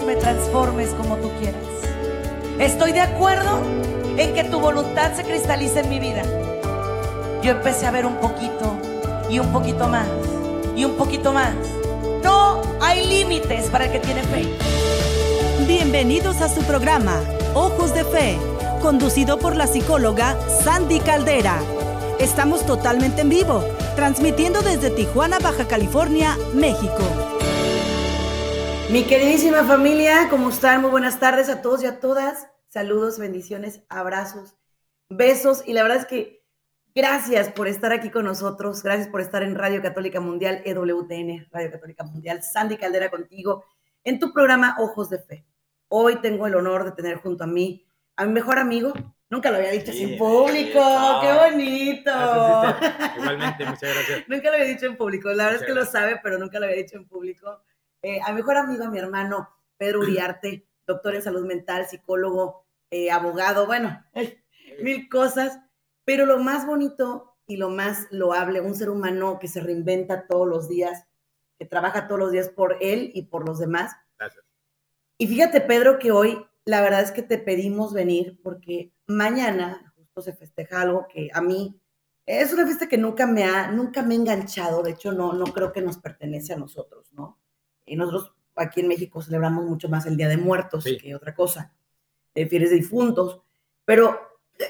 y me transformes como tú quieras. Estoy de acuerdo en que tu voluntad se cristalice en mi vida. Yo empecé a ver un poquito y un poquito más y un poquito más. No hay límites para el que tiene fe. Bienvenidos a su programa, Ojos de Fe, conducido por la psicóloga Sandy Caldera. Estamos totalmente en vivo, transmitiendo desde Tijuana, Baja California, México. Mi queridísima familia, ¿cómo están? Muy buenas tardes a todos y a todas. Saludos, bendiciones, abrazos, besos. Y la verdad es que gracias por estar aquí con nosotros. Gracias por estar en Radio Católica Mundial, EWTN, Radio Católica Mundial. Sandy Caldera contigo en tu programa Ojos de Fe. Hoy tengo el honor de tener junto a mí a mi mejor amigo. Nunca lo había dicho así en público. ¡Qué bonito! Igualmente, muchas gracias. nunca lo había dicho en público. La verdad es que lo sabe, pero nunca lo había dicho en público. Eh, a mi mejor amigo, a mi hermano Pedro Uriarte, doctor en salud mental, psicólogo, eh, abogado, bueno, mil cosas. Pero lo más bonito y lo más loable, un ser humano que se reinventa todos los días, que trabaja todos los días por él y por los demás. Gracias. Y fíjate, Pedro, que hoy la verdad es que te pedimos venir porque mañana justo se festeja algo que a mí es una fiesta que nunca me ha, nunca me ha enganchado, de hecho no, no creo que nos pertenece a nosotros, ¿no? Y nosotros aquí en México celebramos mucho más el Día de Muertos que otra cosa, de fieles de difuntos, pero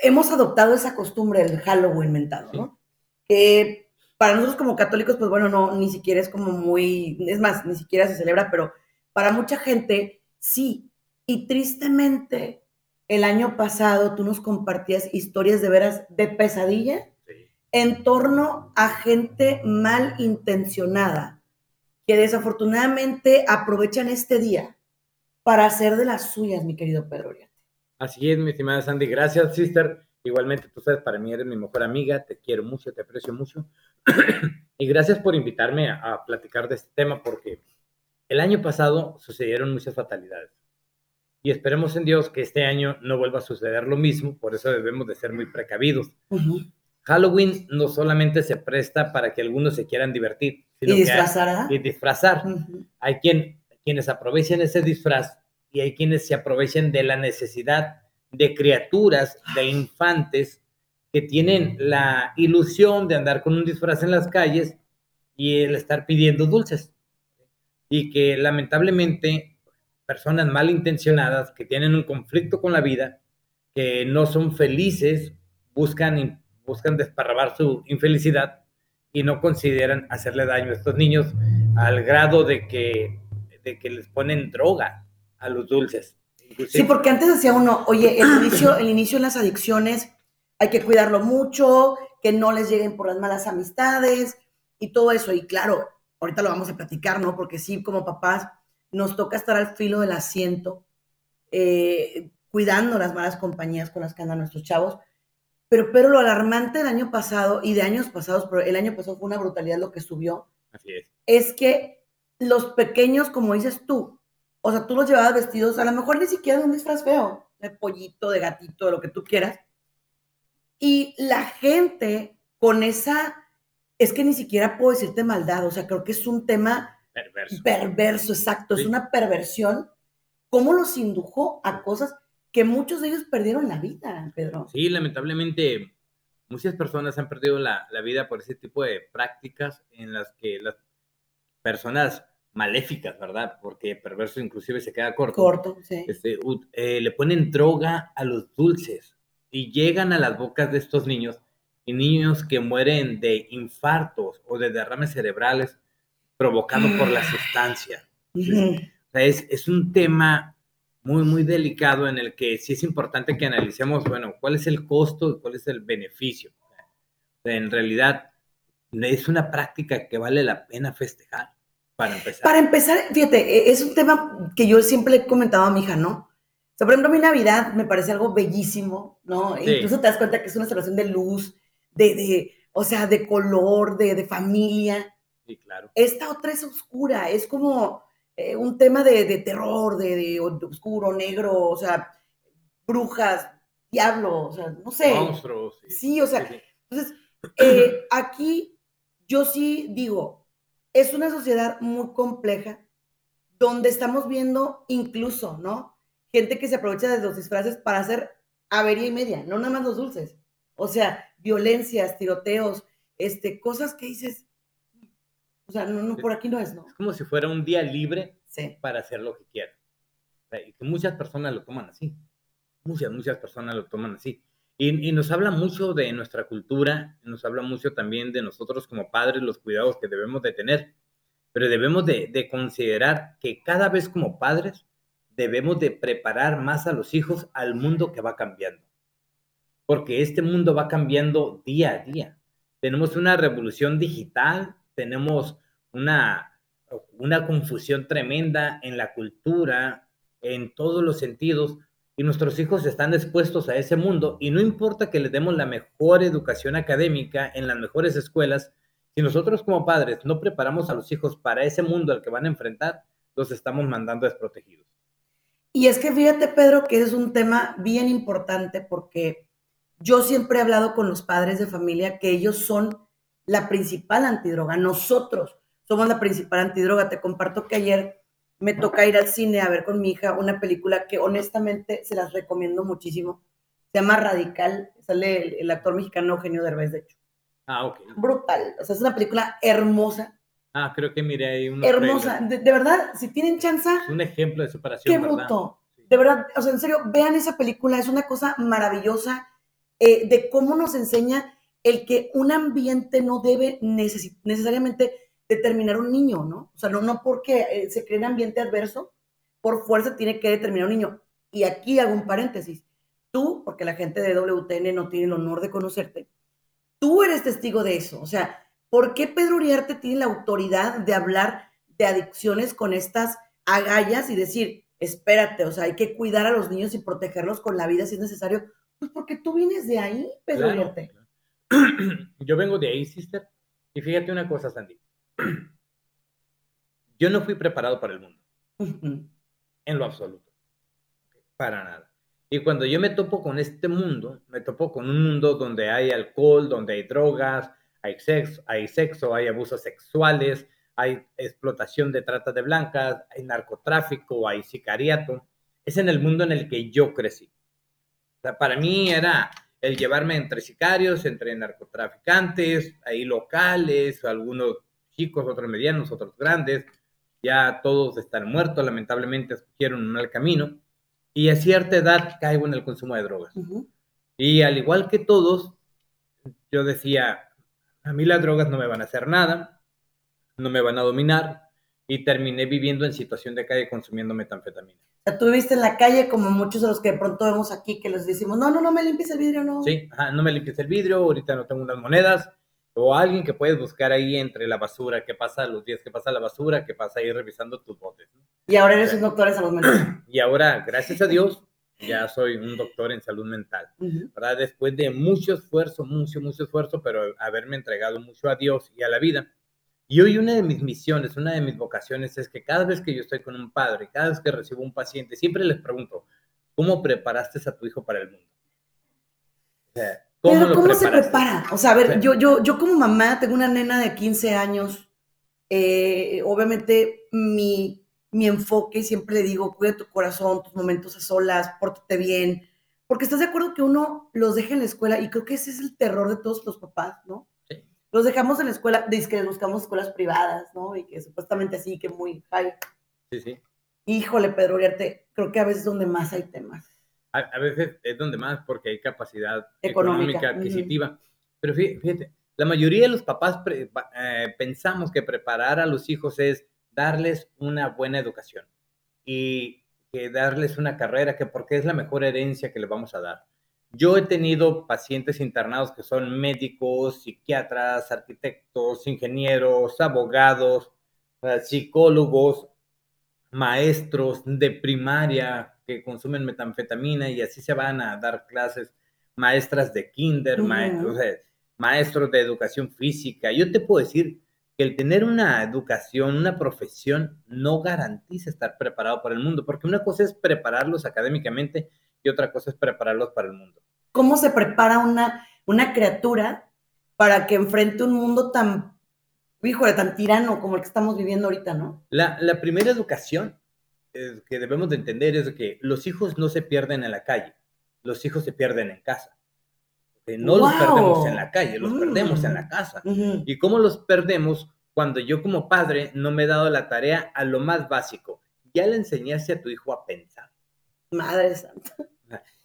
hemos adoptado esa costumbre del Halloween mentado, ¿no? Que para nosotros como católicos, pues bueno, no, ni siquiera es como muy, es más, ni siquiera se celebra, pero para mucha gente sí. Y tristemente, el año pasado tú nos compartías historias de veras de pesadilla en torno a gente mal intencionada que desafortunadamente aprovechan este día para hacer de las suyas, mi querido Pedro Oriate. Así es, mi estimada Sandy. Gracias, sister. Igualmente, tú sabes, para mí eres mi mejor amiga, te quiero mucho, te aprecio mucho. y gracias por invitarme a, a platicar de este tema porque el año pasado sucedieron muchas fatalidades y esperemos en Dios que este año no vuelva a suceder lo mismo, por eso debemos de ser muy precavidos. Halloween no solamente se presta para que algunos se quieran divertir, y disfrazar. y disfrazar. Hay quien, quienes aprovechan ese disfraz y hay quienes se aprovechen de la necesidad de criaturas, de infantes que tienen la ilusión de andar con un disfraz en las calles y el estar pidiendo dulces. Y que lamentablemente personas malintencionadas que tienen un conflicto con la vida, que no son felices, buscan, buscan desparrabar su infelicidad y no consideran hacerle daño a estos niños al grado de que, de que les ponen droga a los dulces. Sí, porque antes decía uno, oye, el inicio, el inicio en las adicciones hay que cuidarlo mucho, que no les lleguen por las malas amistades y todo eso. Y claro, ahorita lo vamos a platicar, ¿no? Porque sí, como papás, nos toca estar al filo del asiento, eh, cuidando las malas compañías con las que andan nuestros chavos. Pero, pero lo alarmante del año pasado y de años pasados, pero el año pasado fue una brutalidad lo que subió, Así es. es que los pequeños, como dices tú, o sea, tú los llevabas vestidos, a lo mejor ni siquiera de un disfraz feo, de pollito, de gatito, de lo que tú quieras. Y la gente con esa, es que ni siquiera puedo decirte maldad, o sea, creo que es un tema Perverso. Perverso, exacto. Es una perversión. ¿Cómo los indujo a cosas que muchos de ellos perdieron la vida, Pedro? Sí, lamentablemente muchas personas han perdido la, la vida por ese tipo de prácticas en las que las personas maléficas, ¿verdad? Porque perverso inclusive se queda corto. Corto, sí. Este, eh, le ponen droga a los dulces y llegan a las bocas de estos niños y niños que mueren de infartos o de derrames cerebrales provocado por la sustancia. es, es, un tema muy, muy delicado en el que sí es importante que analicemos, bueno, cuál es el costo y cuál es el beneficio. en realidad, es una práctica que vale la pena festejar, para empezar. Para empezar, fíjate, e, es un tema que yo siempre le he comentado a mi hija, ¿no? O sea, por ejemplo, mi Navidad me parece algo bellísimo, ¿no? Incluso te das cuenta que es una celebración de luz, de, de o sea, de color, de, de familia. claro. Esta otra es oscura, es como eh, un tema de, de terror, de, de, oscuro, negro, o sea, brujas, diablo, o sea, no sé. Monstruos. Sí, o sea, entonces, eh, aquí yo sí digo, es una sociedad muy compleja donde estamos viendo incluso, ¿no? Gente que se aprovecha de los disfraces para hacer avería y media, no nada más los dulces. O sea, violencias, tiroteos, este, cosas que dices, o sea, no, no por aquí no es, ¿no? Es como si fuera un día libre para hacer lo que quieran. y que muchas personas lo toman así. Muchas, muchas personas lo toman así. Y, y, nos habla mucho de nuestra cultura, nos habla mucho también de nosotros como padres, los cuidados que debemos de tener, pero debemos de, de considerar que cada vez como padres debemos de preparar más a los hijos al mundo que va cambiando. Porque este mundo va cambiando día a día. Tenemos una revolución digital, tenemos una, una confusión tremenda en la cultura, en todos los sentidos, y nuestros hijos están expuestos a ese mundo, y no importa que les demos la mejor educación académica en las mejores escuelas, si nosotros como padres no preparamos a los hijos para ese mundo al que van a enfrentar, los estamos mandando desprotegidos. Y es que fíjate, Pedro, que es un tema bien importante porque yo siempre he hablado con los padres de familia que ellos son la principal antidroga. Nosotros somos la principal antidroga. Te comparto que ayer me toca ir al cine a ver con mi hija una película que honestamente se las recomiendo muchísimo. Se llama Radical. Sale el, actor mexicano Eugenio Derbez, de hecho. Ah, ok. Brutal. O sea, es una película hermosa. Ah, creo que miré ahí una. Hermosa. De, verdad, si tienen chance. un ejemplo de separación. Qué bruto. De verdad, o sea, en serio, vean esa película. Es una cosa maravillosa eh, de cómo nos enseña el que un ambiente no debe necesariamente determinar un niño, ¿no? O sea, no, no porque eh, se cree un ambiente adverso, por fuerza tiene que determinar un niño. Y aquí hago un paréntesis. Tú, porque la gente de WTN no tiene el honor de conocerte, tú eres testigo de eso. O sea, ¿por qué Pedro Uriarte tiene la autoridad de hablar de adicciones con estas agallas y decir, espérate, o sea, hay que cuidar a los niños y protegerlos con la vida si es necesario? Pues porque tú vienes de ahí, Pedro Uriarte. Yo vengo de ahí, sister. Y fíjate una cosa, Sandy. Yo no fui preparado para el mundo. En lo absoluto. Para nada. Y cuando yo me topo con este mundo, me topo con un mundo donde hay alcohol, donde hay drogas, hay sexo, hay, sexo, hay abusos sexuales, hay explotación de trata de blancas, hay narcotráfico, hay sicariato. Es en el mundo en el que yo crecí. para mí era el llevarme entre sicarios, entre narcotraficantes, ahí locales, algunos chicos, otros medianos, otros grandes, ya todos están muertos, lamentablemente escogieron un mal camino, y a cierta edad caigo en el consumo de drogas. Y al igual que todos, yo decía, a mí las drogas no me van a hacer nada, no me van a dominar, y terminé viviendo en situación de calle consumiendo metanfetamina tú viviste en la calle como muchos de los que de pronto vemos aquí que les decimos, no, no, no me limpies el vidrio, no. Sí, no me limpies el vidrio, ahorita no tengo unas monedas. O alguien que puedes buscar ahí entre la basura, qué pasa los días que pasa la basura, qué pasa ahí revisando tus botes. Y ahora eres un doctor en salud mental. Y ahora, gracias a Dios, ya soy un doctor en salud mental. ¿verdad? Después de mucho esfuerzo, mucho, mucho esfuerzo, pero haberme entregado mucho a Dios y a la vida, y hoy una de mis misiones, una de mis vocaciones es que cada vez que yo estoy con un padre, cada vez que recibo un paciente, siempre les pregunto, ¿cómo preparaste a tu hijo para el mundo? ¿cómo, Pero, ¿cómo se prepara? O sea, a ver, yo, yo, yo como mamá tengo una nena de 15 años, eh, obviamente mi, mi enfoque siempre le digo, cuida tu corazón, tus momentos a solas, pórtate bien, porque estás de acuerdo que uno los deja en la escuela y creo que ese es el terror de todos los papás, ¿no? Los dejamos en la escuela, dice que buscamos escuelas privadas, ¿no? Y que supuestamente así, que muy high. Sí, sí. Híjole, Pedro Uriarte, creo que a veces es donde más hay temas. A, veces es donde más porque hay capacidad económica, adquisitiva. Pero fíjate, la mayoría de los papás eh, pensamos que preparar a los hijos es darles una buena educación y que darles una carrera, que porque es la mejor herencia que le vamos a dar. Yo he tenido pacientes internados que son médicos, psiquiatras, arquitectos, ingenieros, abogados, psicólogos, maestros de primaria que consumen metanfetamina y así se van a dar clases, maestras de kinder, maestros de educación física. Yo te puedo decir que el tener una educación, una profesión, no garantiza estar preparado para el mundo, porque una cosa es prepararlos académicamente y otra cosa es prepararlos para el mundo. ¿Cómo se prepara una, una criatura para que enfrente un mundo tan hijo de tan tirano como el que estamos viviendo ahorita, ¿no? La, la primera educación que debemos de entender es que los hijos no se pierden en la calle, los hijos se pierden en casa. No los perdemos en la calle, los perdemos en la mm. casa. ¿Y cómo los perdemos? Cuando yo como padre no me he dado la tarea a lo más básico. Ya le enseñaste a tu hijo a pensar. Madre santa.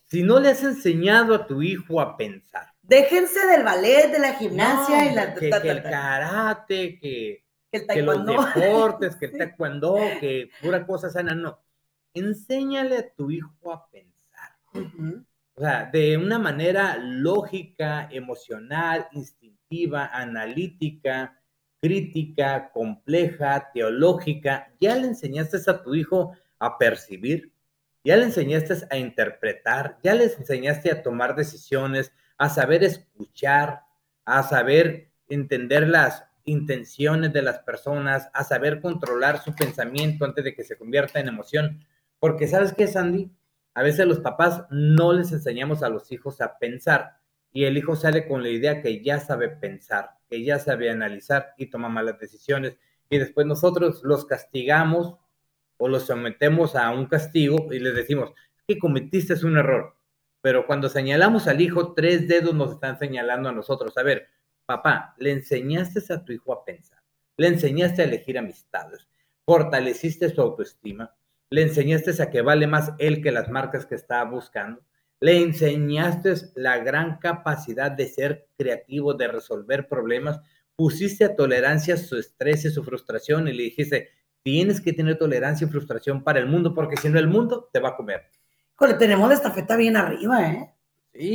Si no le has enseñado a tu hijo a pensar. Déjense del ballet, de la gimnasia y la... Que, que el karate, que, que, los deportes, que el taekwondo, que pura cosa sana, no. Enséñale a tu hijo a pensar. O sea, de una manera lógica, emocional, instintiva, analítica, crítica, compleja, teológica. Ya le enseñaste a tu hijo a percibir, ya le enseñaste a interpretar, ya le enseñaste a tomar decisiones, a saber escuchar, a saber entender las intenciones de las personas, a saber controlar su pensamiento antes de que se convierta en emoción. Porque sabes qué, Sandy, a veces los papás no les enseñamos a los hijos a pensar y el hijo sale con la idea que ya sabe pensar, que ya sabe analizar y toma malas decisiones y después nosotros los castigamos o los sometemos a un castigo y les decimos que cometiste un error. Pero cuando señalamos al hijo, tres dedos nos están señalando a nosotros. A ver, Papá, le enseñaste a tu hijo a pensar, le enseñaste a elegir amistades, fortaleciste su autoestima, le enseñaste a que vale más él que las marcas que estaba buscando, le enseñaste la gran capacidad de ser creativo, de resolver problemas, pusiste a tolerancia su estrés y su frustración y le dijiste, tienes que tener tolerancia y frustración para el mundo, porque si no el mundo te va a comer. Tenemos la estafeta bien arriba, ¿eh?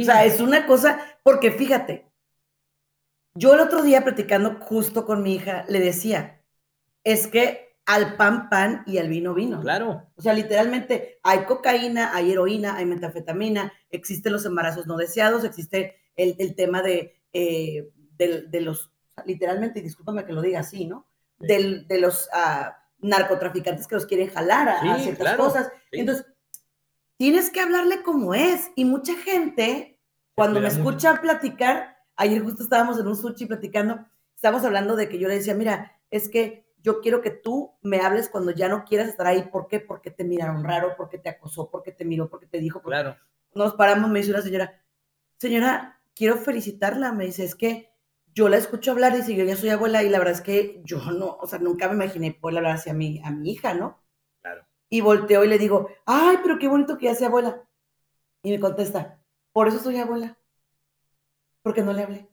O sea, es una cosa, porque fíjate, yo el otro día platicando justo con mi hija, le decía, es que al pan pan y al vino vino. Claro. O sea, literalmente hay cocaína, hay heroína, hay metanfetamina, existen los embarazos no deseados, existe el, tema de, eh, de, los, literalmente, discúlpame que lo diga así, ¿no? de los ah, narcotraficantes que los quieren jalar a, ciertas cosas. Entonces, tienes que hablarle como es. Y mucha gente, cuando me escucha platicar, Ayer justo estábamos en un sushi platicando, estábamos hablando de que yo le decía, mira, es que yo quiero que tú me hables cuando ya no quieras estar ahí. ¿Por qué? Porque te miraron raro, porque te acosó, porque te miró, porque te dijo. Claro. Nos paramos, me dice una señora, señora, quiero felicitarla. Me dice, es que yo la escucho hablar, dice, yo ya soy abuela y la verdad es que yo no, o sea, nunca me imaginé poder hablar hacia mi, a mi hija, ¿no? Claro. Y volteo y le digo, ay, pero qué bonito que ya sea abuela. Y me contesta, por eso soy abuela porque no le hablé.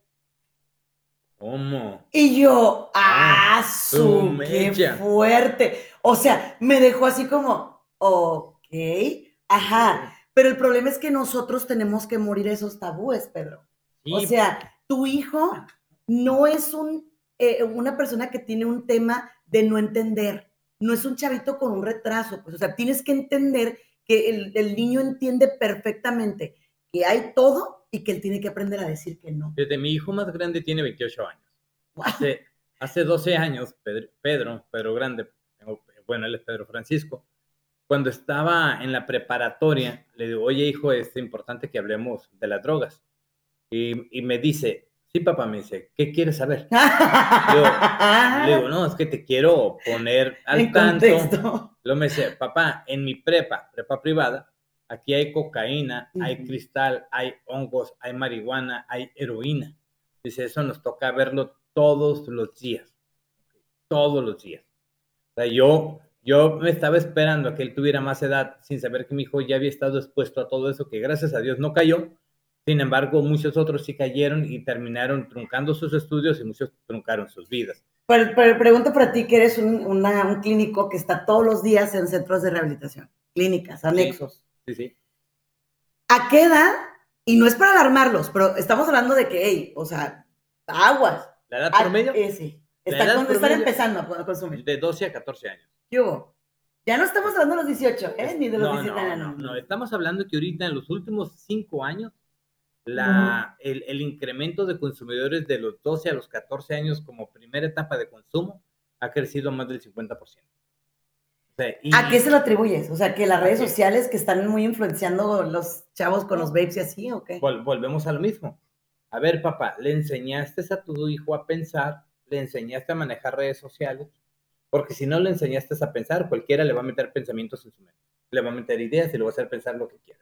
¿Cómo? Y yo, ¡ah, ah su, qué fuerte! O sea, me dejó así como, ok, ajá. Pero el problema es que nosotros tenemos que morir esos tabúes, Pedro. O sea, tu hijo no es un, eh, una persona que tiene un tema de no entender. No es un chavito con un retraso. Pues, o sea, tienes que entender que el, el niño entiende perfectamente que hay todo y que él tiene que aprender a decir que no. Desde mi hijo más grande tiene 28 años. Hace, hace 12 años, Pedro, Pedro, Pedro Grande, bueno, él es Pedro Francisco, cuando estaba en la preparatoria, le digo, oye hijo, es importante que hablemos de las drogas. Y, y me dice, sí papá, me dice, ¿qué quieres saber? le, digo, no, es que te quiero poner al tanto. Luego me dice, papá, en mi prepa, prepa privada, Aquí hay cocaína, hay cristal, hay hongos, hay marihuana, hay heroína. Dice, eso nos toca verlo todos los días. Todos los días. O sea, yo, yo me estaba esperando a que él tuviera más edad sin saber que mi hijo ya había estado expuesto a todo eso, que gracias a Dios no cayó. Sin embargo, muchos otros sí cayeron y terminaron truncando sus estudios y muchos truncaron sus vidas. Pero, pregunto para ti que eres un, un, clínico que está todos los días en centros de rehabilitación, clínicas, anexos. Sí, sí. ¿A qué edad? Y no es para alarmarlos, pero estamos hablando de que, hey, o sea, aguas. ¿La edad promedio? Eh, sí. están empezando a consumir. De 12 a 14 años. ¿Qué hubo? Ya no estamos hablando de los 18, ¿eh? Ni de los 17 años. No, no, estamos hablando que ahorita en los últimos 5 años, la, el, el, incremento de consumidores de los 12 a los 14 años como primera etapa de consumo ha crecido más del 50%. ¿A qué se lo atribuyes? O sea, que las redes sociales que están muy influenciando los chavos con los babes y así, ¿o qué? volvemos a lo mismo. A ver, papá, ¿le enseñaste a tu hijo a pensar le enseñaste a manejar redes sociales, porque si no le enseñaste a pensar, cualquiera le va a meter pensamientos en su mente, le va a meter ideas y le va a hacer pensar lo que quiera.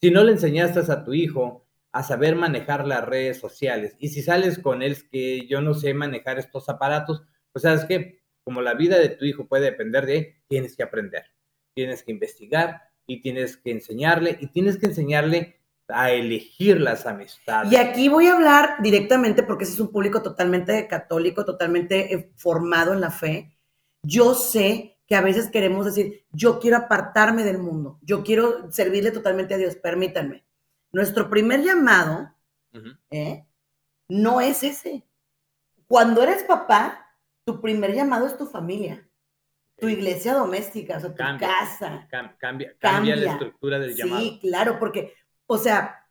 Si no le enseñaste a tu hijo a saber manejar las redes sociales, y si sales con él que yo no sé manejar estos aparatos, pues sabes que como la vida de tu hijo puede depender de él, tienes que aprender, tienes que investigar y tienes que enseñarle y tienes que enseñarle a elegir las amistades. Y aquí voy a hablar directamente porque ese es un público totalmente católico, totalmente eh, formado en la fe. Yo sé que a veces queremos decir, yo quiero apartarme del mundo, yo quiero servirle totalmente a Dios, permítanme. Nuestro primer llamado ¿eh? no es ese. Cuando eres papá, tu primer llamado es tu familia, tu iglesia doméstica, o sea, tu casa. cambia, cambia, la estructura del llamado. Sí, claro, porque o sea,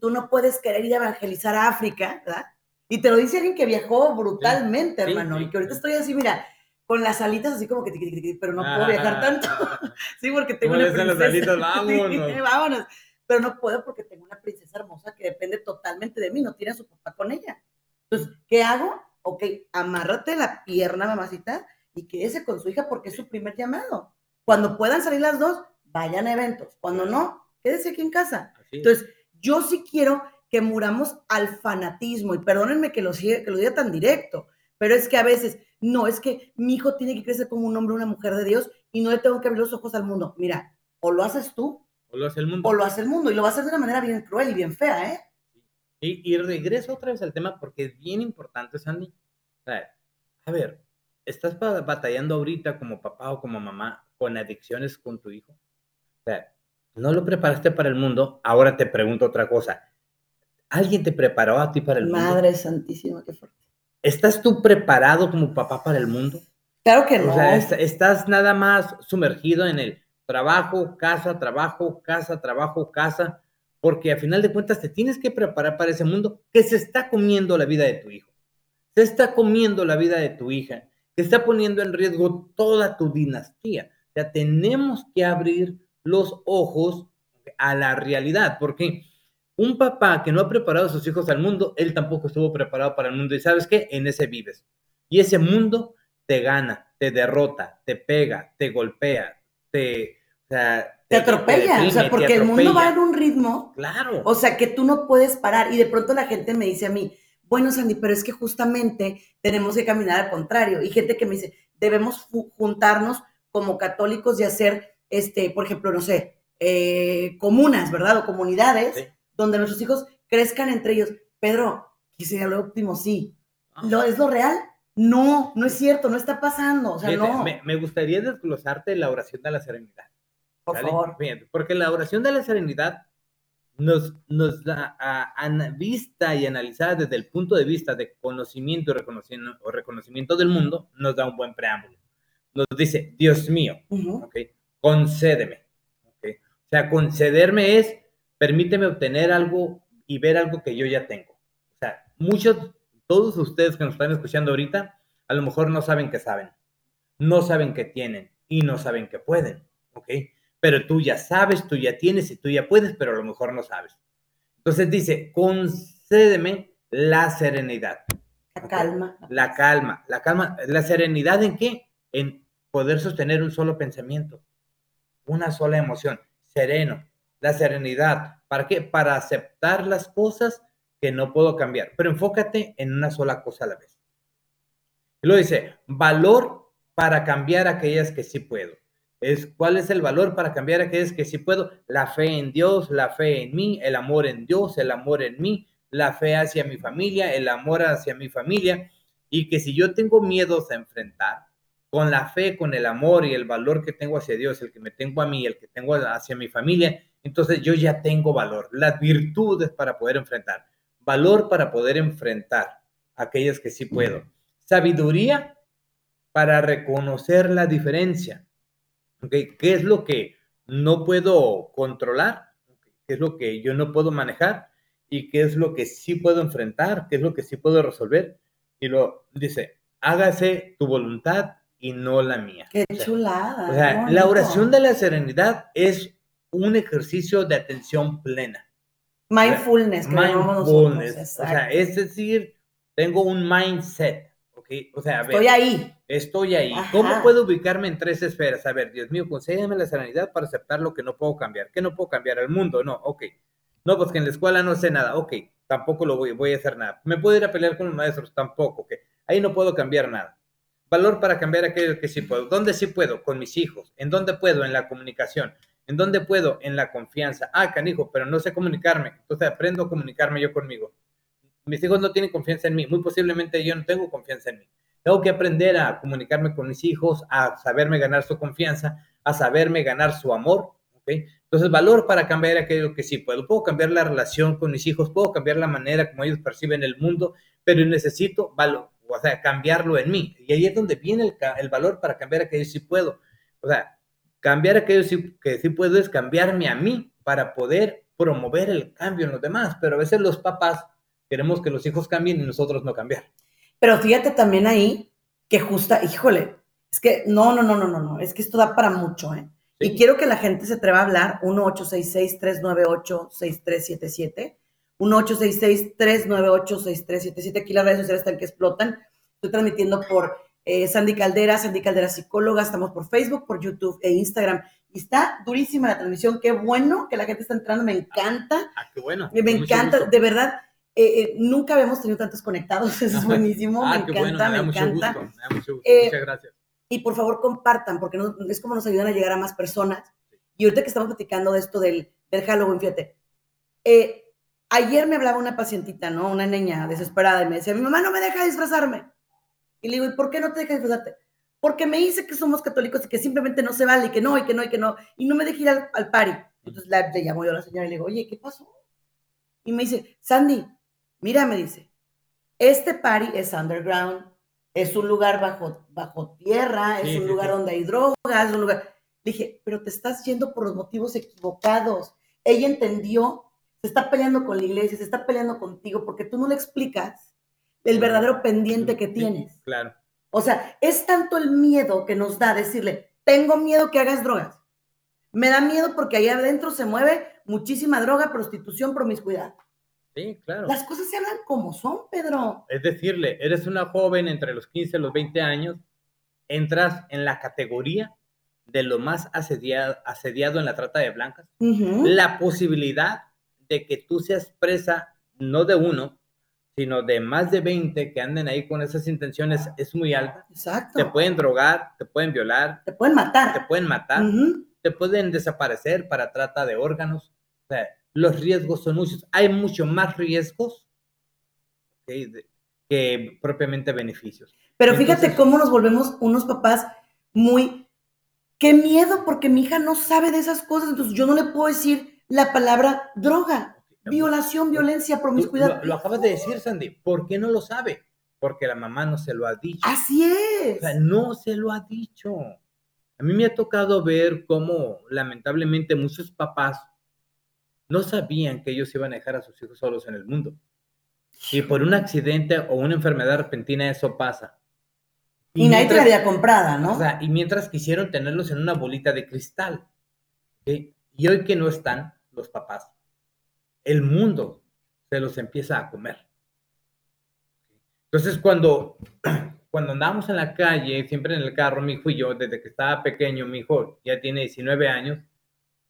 tú no puedes querer ir a evangelizar a África, ¿verdad? Y te lo dice alguien que viajó brutalmente, hermano, y que ahorita estoy así, mira, con las alitas así como que, pero no puedo viajar tanto. sí, porque tengo una princesa. Las alitas, vámonos. vámonos. Pero no puedo porque tengo una princesa hermosa que depende totalmente de mí, no tiene a su papá con ella. Entonces, ¿qué hago? Ok, amárrate la pierna, mamacita, y quédese con su hija porque es su primer llamado. Cuando puedan salir las dos, vayan a eventos. Cuando no, quédese aquí en casa. Entonces, yo sí quiero que muramos al fanatismo, y perdónenme que lo, que lo diga tan directo, pero es que a veces, no, es que mi hijo tiene que crecer como un hombre, una mujer de Dios, y no le tengo que abrir los ojos al mundo. Mira, o lo haces tú, o lo hace el mundo. O lo hace el mundo, y lo va a hacer de una manera bien cruel y bien fea, ¿eh? Y, y regreso otra vez al tema porque es bien importante, Sandy. a ver, ¿estás batallando ahorita como papá o como mamá con adicciones con tu hijo? O sea, no lo preparaste para el mundo, ahora te pregunto otra cosa. ¿Alguien te preparó a ti para el mundo? Madre Santísima, qué fuerte. ¿Estás tú preparado como papá para el mundo? Claro que no. O sea, estás nada más sumergido en el trabajo, casa, trabajo, casa, trabajo, casa, porque a final de cuentas te tienes que preparar para ese mundo que se está comiendo la vida de tu hijo, se está comiendo la vida de tu hija, que está poniendo en riesgo toda tu dinastía. O sea, tenemos que abrir los ojos a la realidad, porque un papá que no ha preparado a sus hijos al mundo, él tampoco estuvo preparado para el mundo. Y sabes qué, en ese vives. Y ese mundo te gana, te derrota, te pega, te golpea, te... te, atropella, o sea, porque el mundo va en un ritmo. Claro. O sea, que tú no puedes parar. Y de pronto la gente me dice a mí, bueno, Sandy, pero es que justamente tenemos que caminar al contrario. Y gente que me dice, debemos juntarnos como católicos y hacer este, por ejemplo, no sé, eh, comunas, ¿verdad? O comunidades donde nuestros hijos crezcan entre ellos. Pedro, quisiera lo óptimo, sí. ¿Lo, ¿Es lo real? No, no es cierto, no está pasando. O sea, no. Me, gustaría desglosarte la oración de la serenidad. Por favor. porque la oración de la serenidad nos, nos da a, vista y analizada desde el punto de vista de conocimiento y reconocimiento, o reconocimiento del mundo, nos da un buen preámbulo. Nos dice, Dios mío, concédeme. ¿okay? O sea, concederme es, permíteme obtener algo y ver algo que yo ya tengo. O sea, muchos, todos ustedes que nos están escuchando ahorita, a lo mejor no saben que saben, no saben que tienen y no saben que pueden, ¿ok? Pero tú ya sabes, tú ya tienes y tú ya puedes, pero a lo mejor no sabes. Entonces dice, concédeme la serenidad. La calma. La calma, la calma. ¿La serenidad en qué? En poder sostener un solo pensamiento una sola emoción, sereno, la serenidad. ¿Para qué? Para aceptar las cosas que no puedo cambiar, pero enfócate en una sola cosa a la vez. Y luego dice, valor para cambiar aquellas que sí puedo. Es, ¿Cuál es el valor para cambiar aquellas que sí puedo? La fe en Dios, la fe en mí, el amor en Dios, el amor en mí, la fe hacia mi familia, el amor hacia mi familia. Y que si yo tengo miedos a enfrentar, con la fe, con el amor y el valor que tengo hacia Dios, el que me tengo a mí, el que tengo hacia mi familia, entonces yo ya tengo valor, las virtudes para poder enfrentar, valor para poder enfrentar aquellas que sí puedo, sabiduría para reconocer la diferencia, ¿qué es lo que no puedo controlar? ¿Qué es lo que yo no puedo manejar? ¿Y qué es lo que sí puedo enfrentar? ¿Qué es lo que sí puedo resolver? Y lo dice, hágase tu voluntad y no la mía. Qué chulada. O sea, la oración de la serenidad es un ejercicio de atención plena. Mindfulness. mindfulness. O sea, es decir, tengo un mindset, ¿ok? O sea, a ver, estoy ahí. Estoy ahí. ¿Cómo puedo ubicarme en tres esferas? A ver, Dios mío, concédeme la serenidad para aceptar lo que no puedo cambiar. ¿Qué no puedo cambiar? El mundo, no, ok. No, pues que en la escuela no sé nada, ok. Tampoco lo voy, voy a hacer nada. ¿Me puedo ir a pelear con los maestros? Tampoco, ok. Ahí no puedo cambiar nada. Valor para cambiar aquello que sí puedo. ¿Dónde sí puedo? Con mis hijos. ¿En dónde puedo? En la comunicación. ¿En dónde puedo? En la confianza. Ah, canijo, pero no sé comunicarme. Entonces aprendo a comunicarme yo conmigo. Mis hijos no tienen confianza en mí. Muy posiblemente yo no tengo confianza en mí. Tengo que aprender a comunicarme con mis hijos, a saberme ganar su confianza, a saberme ganar su amor. ¿okay? Entonces, valor para cambiar aquello que sí puedo. Puedo cambiar la relación con mis hijos, puedo cambiar la manera como ellos perciben el mundo, pero necesito valor, o sea, cambiarlo en mí. Y ahí es donde viene el, el valor para cambiar aquello que sí puedo. O sea, Cambiar aquello que sí puedo es cambiarme a mí para poder promover el cambio en los demás, pero a veces los papás queremos que los hijos cambien y nosotros no cambiar. Pero fíjate también ahí que justa, híjole, es que no, no, no, no, no, no, es que esto da para mucho, ¿eh? Y quiero que la gente se atreva a hablar, 1-866-398-6377, 1-866-398-6377, aquí las redes sociales están que explotan, estoy transmitiendo por eh, Sandy Caldera, Sandy Caldera Psicóloga, estamos por Facebook, por YouTube e Instagram. Y está durísima la transmisión, qué bueno que la gente está entrando, me encanta. Ah, qué bueno. Me, encanta, de verdad. Eh, eh, nunca habíamos tenido tantos conectados, eso es buenísimo, ah, me encanta, me, encanta. Mucho gusto. Muchas gracias. Y por favor compartan, porque es como nos ayudan a llegar a más personas. Y ahorita que estamos platicando de esto del, del Halloween, fíjate, ayer me hablaba una pacientita, ¿no? Una niña desesperada y me decía, mi mamá no me deja disfrazarme. Y le digo, ¿y por qué no te dejas disfrazarte? Porque me dice que somos católicos y que simplemente no se vale, y que no, y que no, y que no, y no me deja ir al, al party. Entonces le llamo yo a la señora y le digo, oye, ¿qué pasó? Y me dice, Sandy, mira, me dice, este party es underground, es un lugar bajo, bajo tierra, es un lugar donde hay drogas, es un lugar... dije, pero te estás yendo por los motivos equivocados. Ella entendió, se está peleando con la iglesia, se está peleando contigo porque tú no le explicas el verdadero pendiente que tienes. Claro. O sea, es tanto el miedo que nos da decirle, tengo miedo que hagas drogas. Me da miedo porque ahí adentro se mueve muchísima droga, prostitución, promiscuidad. Sí, claro. Las cosas se hablan como son, Pedro. Es decirle, eres una joven entre los 15 y los 20 años, entras en la categoría de lo más asediado, asediado en la trata de blancas. La posibilidad de que tú seas presa, no de uno, sino de más de 20 que anden ahí con esas intenciones es muy alta. Exacto. Te pueden drogar, te pueden violar. Te pueden matar. Te pueden matar. Te pueden desaparecer para trata de órganos. O sea, los riesgos son muchos. Hay mucho más riesgos que, propiamente beneficios. Pero fíjate cómo nos volvemos unos papás muy... Qué miedo, porque mi hija no sabe de esas cosas, entonces yo no le puedo decir la palabra droga. Violación, violencia, promiscuidad. Lo, acabas de decir, Sandy. ¿Por qué no lo sabe? Porque la mamá no se lo ha dicho. Así es. O sea, no se lo ha dicho. A mí me ha tocado ver cómo, lamentablemente, muchos papás no sabían que ellos iban a dejar a sus hijos solos en el mundo. Y por un accidente o una enfermedad repentina eso pasa. Y, nadie te la había comprada, ¿no? O sea, y mientras quisieron tenerlos en una bolita de cristal. Y hoy que no están los papás, el mundo se los empieza a comer. Entonces, cuando, cuando andamos en la calle, siempre en el carro, mi hijo y yo, desde que estaba pequeño, mi hijo ya tiene 19 años,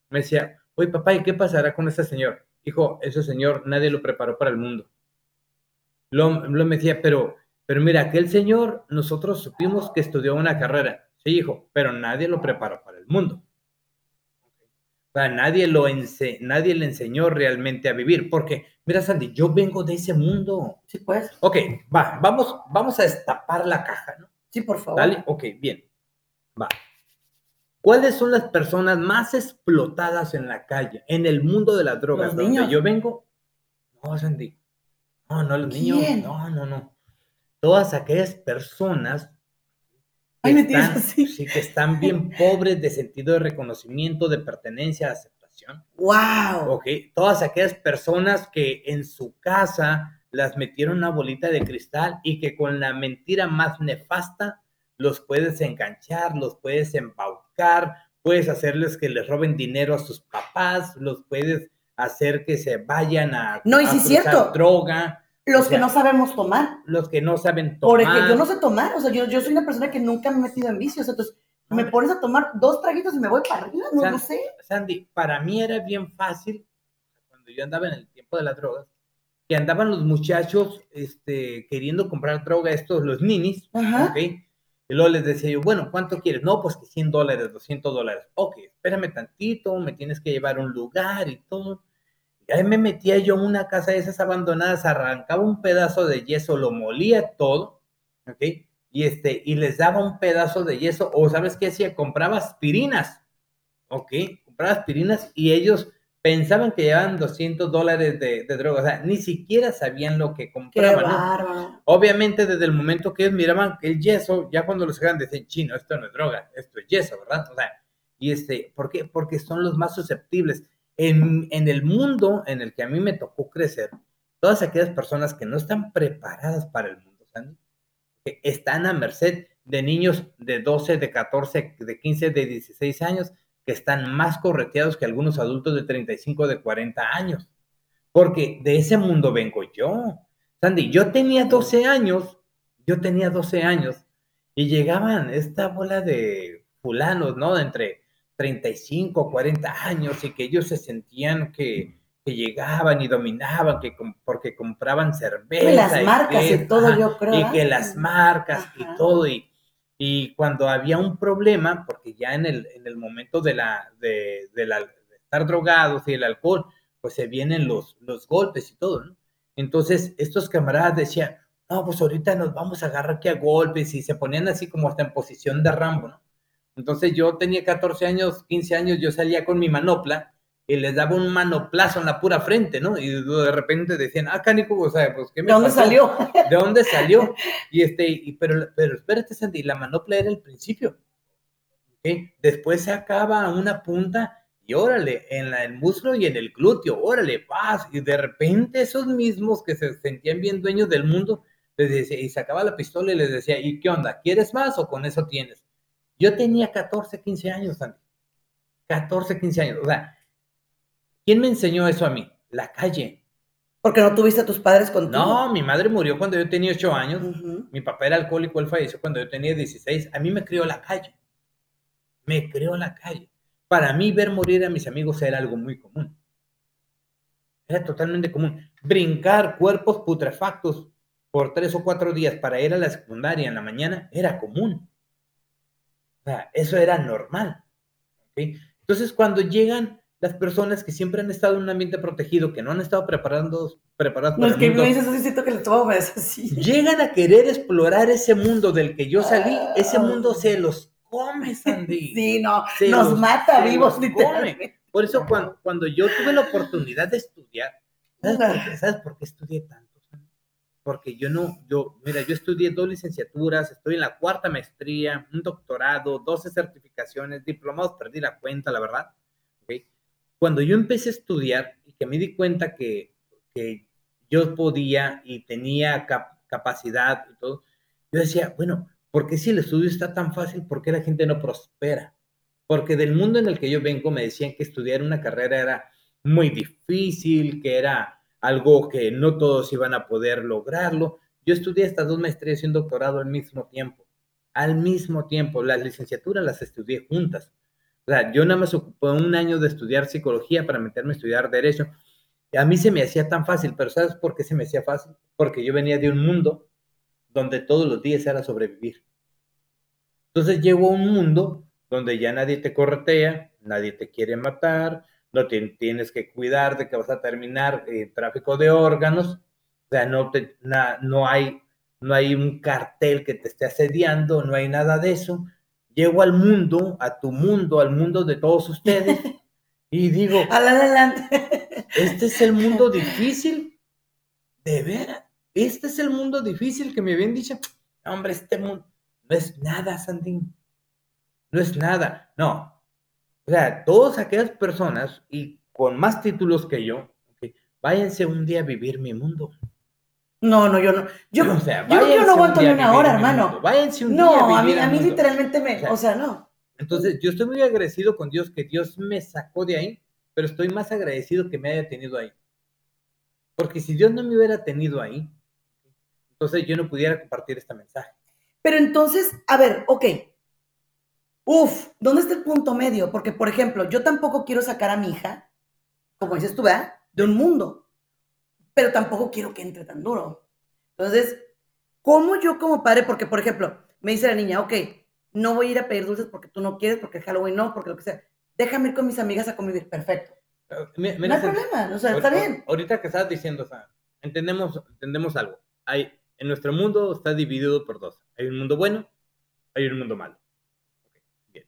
me decía, oye papá, ¿y qué pasará con ese señor? Hijo, ese señor nadie lo preparó para el mundo. Lo, lo me decía, pero, pero mira, aquel señor, nosotros supimos que estudió una carrera. Sí, hijo, pero nadie lo preparó para el mundo. O sea, nadie, lo nadie le enseñó realmente a vivir, porque, mira, Sandy, yo vengo de ese mundo. Sí, pues. Ok, va, vamos, vamos a destapar la caja, ¿no? Sí, por favor. Dale, ok, bien, va. ¿Cuáles son las personas más explotadas en la calle, en el mundo de las drogas? Los donde yo vengo. No, Sandy. No, no, los niños. No, no, no. Todas aquellas personas Sí, que están bien pobres de sentido de reconocimiento, de pertenencia, de aceptación. ¡Wow! Ok, todas aquellas personas que en su casa las metieron una bolita de cristal y que con la mentira más nefasta los puedes enganchar, los puedes embaucar, puedes hacerles que les roben dinero a sus papás, los puedes hacer que se vayan a, no, y si cierto. droga. Los que no sabemos tomar. Los que no saben tomar. Porque yo no sé tomar, o sea, yo, yo soy una persona que nunca me he metido en vicios, entonces me pones a tomar dos traguitos y me voy para arriba, no lo sé. Sandy, para mí era bien fácil, cuando yo andaba en el tiempo de las drogas, que andaban los muchachos este, queriendo comprar droga, estos, los ninis, ¿ok? Y luego les decía yo, bueno, ¿cuánto quieres? No, pues que 100 dólares, 200 dólares. Ok, espérame tantito, me tienes que llevar a un lugar y todo. Y ahí me metía yo en una casa de esas abandonadas, arrancaba un pedazo de yeso, lo molía todo, ¿ok? Y, este, y les daba un pedazo de yeso, o ¿sabes qué hacía? Compraba aspirinas, ¿ok? Compraba aspirinas y ellos pensaban que llevaban 200 dólares de, de, droga, o sea, ni siquiera sabían lo que compraban. Obviamente, desde el momento que ellos miraban el yeso, ya cuando lo sacaban decían, chino, esto no es droga, esto es yeso, ¿verdad? O sea, y este, ¿por qué? Porque son los más susceptibles. En, en el mundo en el que a mí me tocó crecer, todas aquellas personas que no están preparadas para el mundo, ¿saben? que están a merced de niños de 12, de 14, de 15, de 16 años, que están más correteados que algunos adultos de 35, de 40 años. Porque de ese mundo vengo yo. Sandy, yo tenía 12 años, yo tenía 12 años y llegaban esta bola de fulanos, ¿no? De entre 35, 40 años y que ellos se sentían que, que llegaban y dominaban, que porque compraban cerveza. Y las marcas y, todo, yo creo. Y que las marcas y todo. Y, y cuando había un problema, porque ya en el, en el momento de, la, de, de, la, estar drogados y el alcohol, pues se vienen los, los golpes y todo, ¿no? Entonces, estos camaradas decían, no, pues ahorita nos vamos a agarrar aquí a golpes y se ponían así como hasta en posición de Rambo, ¿no? Entonces yo tenía 14 años, 15 años, yo salía con mi manopla y les daba un manoplazo en la pura frente, ¿no? Y de repente decían, ah, Cánico, o sea, pues, ¿qué me ¿De dónde salió? ¿De dónde salió? Y este, y, pero, pero espérate, Sandy, la manopla era el principio. ¿okay? Después se acaba una punta y órale, en la, el muslo y en el glúteo, órale, paz. Y de repente esos mismos que se sentían bien dueños del mundo, les decía, y sacaba la pistola y les decía, ¿y qué onda? ¿Quieres más o con eso tienes? Yo tenía 14, 15 años, Sandy. 14, 15 años. O sea, ¿Quién me enseñó eso a mí? La calle. Porque no tuviste a tus padres contigo. No, mi madre murió cuando yo tenía 8 años. Mi papá era alcohólico, él falleció cuando yo tenía 16. A mí me crió la calle. Me crió la calle. Para mí ver morir a mis amigos era algo muy común. Era totalmente común. Brincar cuerpos putrefactos por tres o cuatro días para ir a la secundaria en la mañana era común. O sea, eso era normal. Entonces, cuando llegan las personas que siempre han estado en un ambiente protegido, que no han estado preparando, preparados no, es que me dices siento que le tomo así. Llegan a querer explorar ese mundo del que yo salí, ese mundo se los come, Sandy. Sí, no, nos mata vivos, literalmente. Por eso cuando, cuando yo tuve la oportunidad de estudiar, ¿sabes por qué, ¿sabes por qué estudié tanto? Porque yo no, yo, mira, yo estudié dos licenciaturas, estoy en la cuarta maestría, un doctorado, 12 certificaciones, diplomados, perdí la cuenta, la verdad cuando yo empecé a estudiar y que me di cuenta que, que yo podía y tenía capacidad y todo, yo decía, bueno, ¿por qué si el estudio está tan fácil, por qué la gente no prospera? Porque del mundo en el que yo vengo me decían que estudiar una carrera era muy difícil, que era algo que no todos iban a poder lograrlo. Yo estudié estas dos maestrías y un doctorado al mismo tiempo. Al mismo tiempo, las licenciaturas las estudié juntas. O sea, yo nada más ocupé un año de estudiar psicología para meterme a estudiar derecho. Y a mí se me hacía tan fácil, pero ¿sabes por qué se me hacía fácil? Porque yo venía de un mundo donde todos los días era sobrevivir. Entonces llego a un mundo donde ya nadie te corretea, nadie te quiere matar, no te, tienes que cuidar de que vas a terminar en tráfico de órganos, o sea, no, te, no, hay, no hay un cartel que te esté asediando, no hay nada de eso llego al mundo, a tu mundo, al mundo de todos ustedes, y digo, adelante. Este es el mundo difícil, de veras, este es el mundo difícil que me habían dicho, hombre, este mundo no es nada, Sandín, no es nada, no. O sea, todas aquellas personas y con más títulos que yo, váyanse un día a vivir mi mundo. No, no, yo no. Yo, o sea, yo, no aguanto ni una hora, hermano. Váyanse un no, día. No, a mí, a mí literalmente me. O sea, no. Entonces, yo estoy muy agradecido con Dios que Dios me sacó de ahí, pero estoy más agradecido que me haya tenido ahí. Porque si Dios no me hubiera tenido ahí, entonces yo no pudiera compartir este mensaje. Pero entonces, a ver, ok. Uf, ¿dónde está el punto medio? Porque, por ejemplo, yo tampoco quiero sacar a mi hija, como dices tú, ¿verdad? De un mundo. Pero tampoco quiero que entre tan duro. Entonces, ¿cómo yo como padre? Porque, por ejemplo, me dice la niña, ok, no voy a ir a pedir dulces porque tú no quieres, porque Halloween no, porque lo que sea. Déjame ir con mis amigas a convivir. Perfecto. no hay problema, o sea, está bien. Ahorita que estás diciendo, o sea, entendemos, entendemos algo. Hay, en nuestro mundo está dividido por dos. Hay un mundo bueno, hay un mundo malo. bien.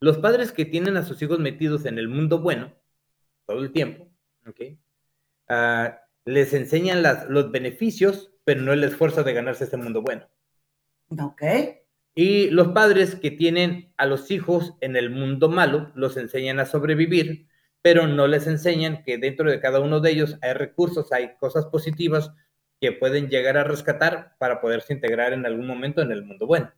Los padres que tienen a sus hijos metidos en el mundo bueno todo el tiempo, ¿okay? Ah, les enseñan las, los beneficios, pero no el esfuerzo de ganarse ese mundo bueno. Ok. Y los padres que tienen a los hijos en el mundo malo, los enseñan a sobrevivir, pero no les enseñan que dentro de cada uno de ellos hay recursos, hay cosas positivas que pueden llegar a rescatar para poderse integrar en algún momento en el mundo bueno.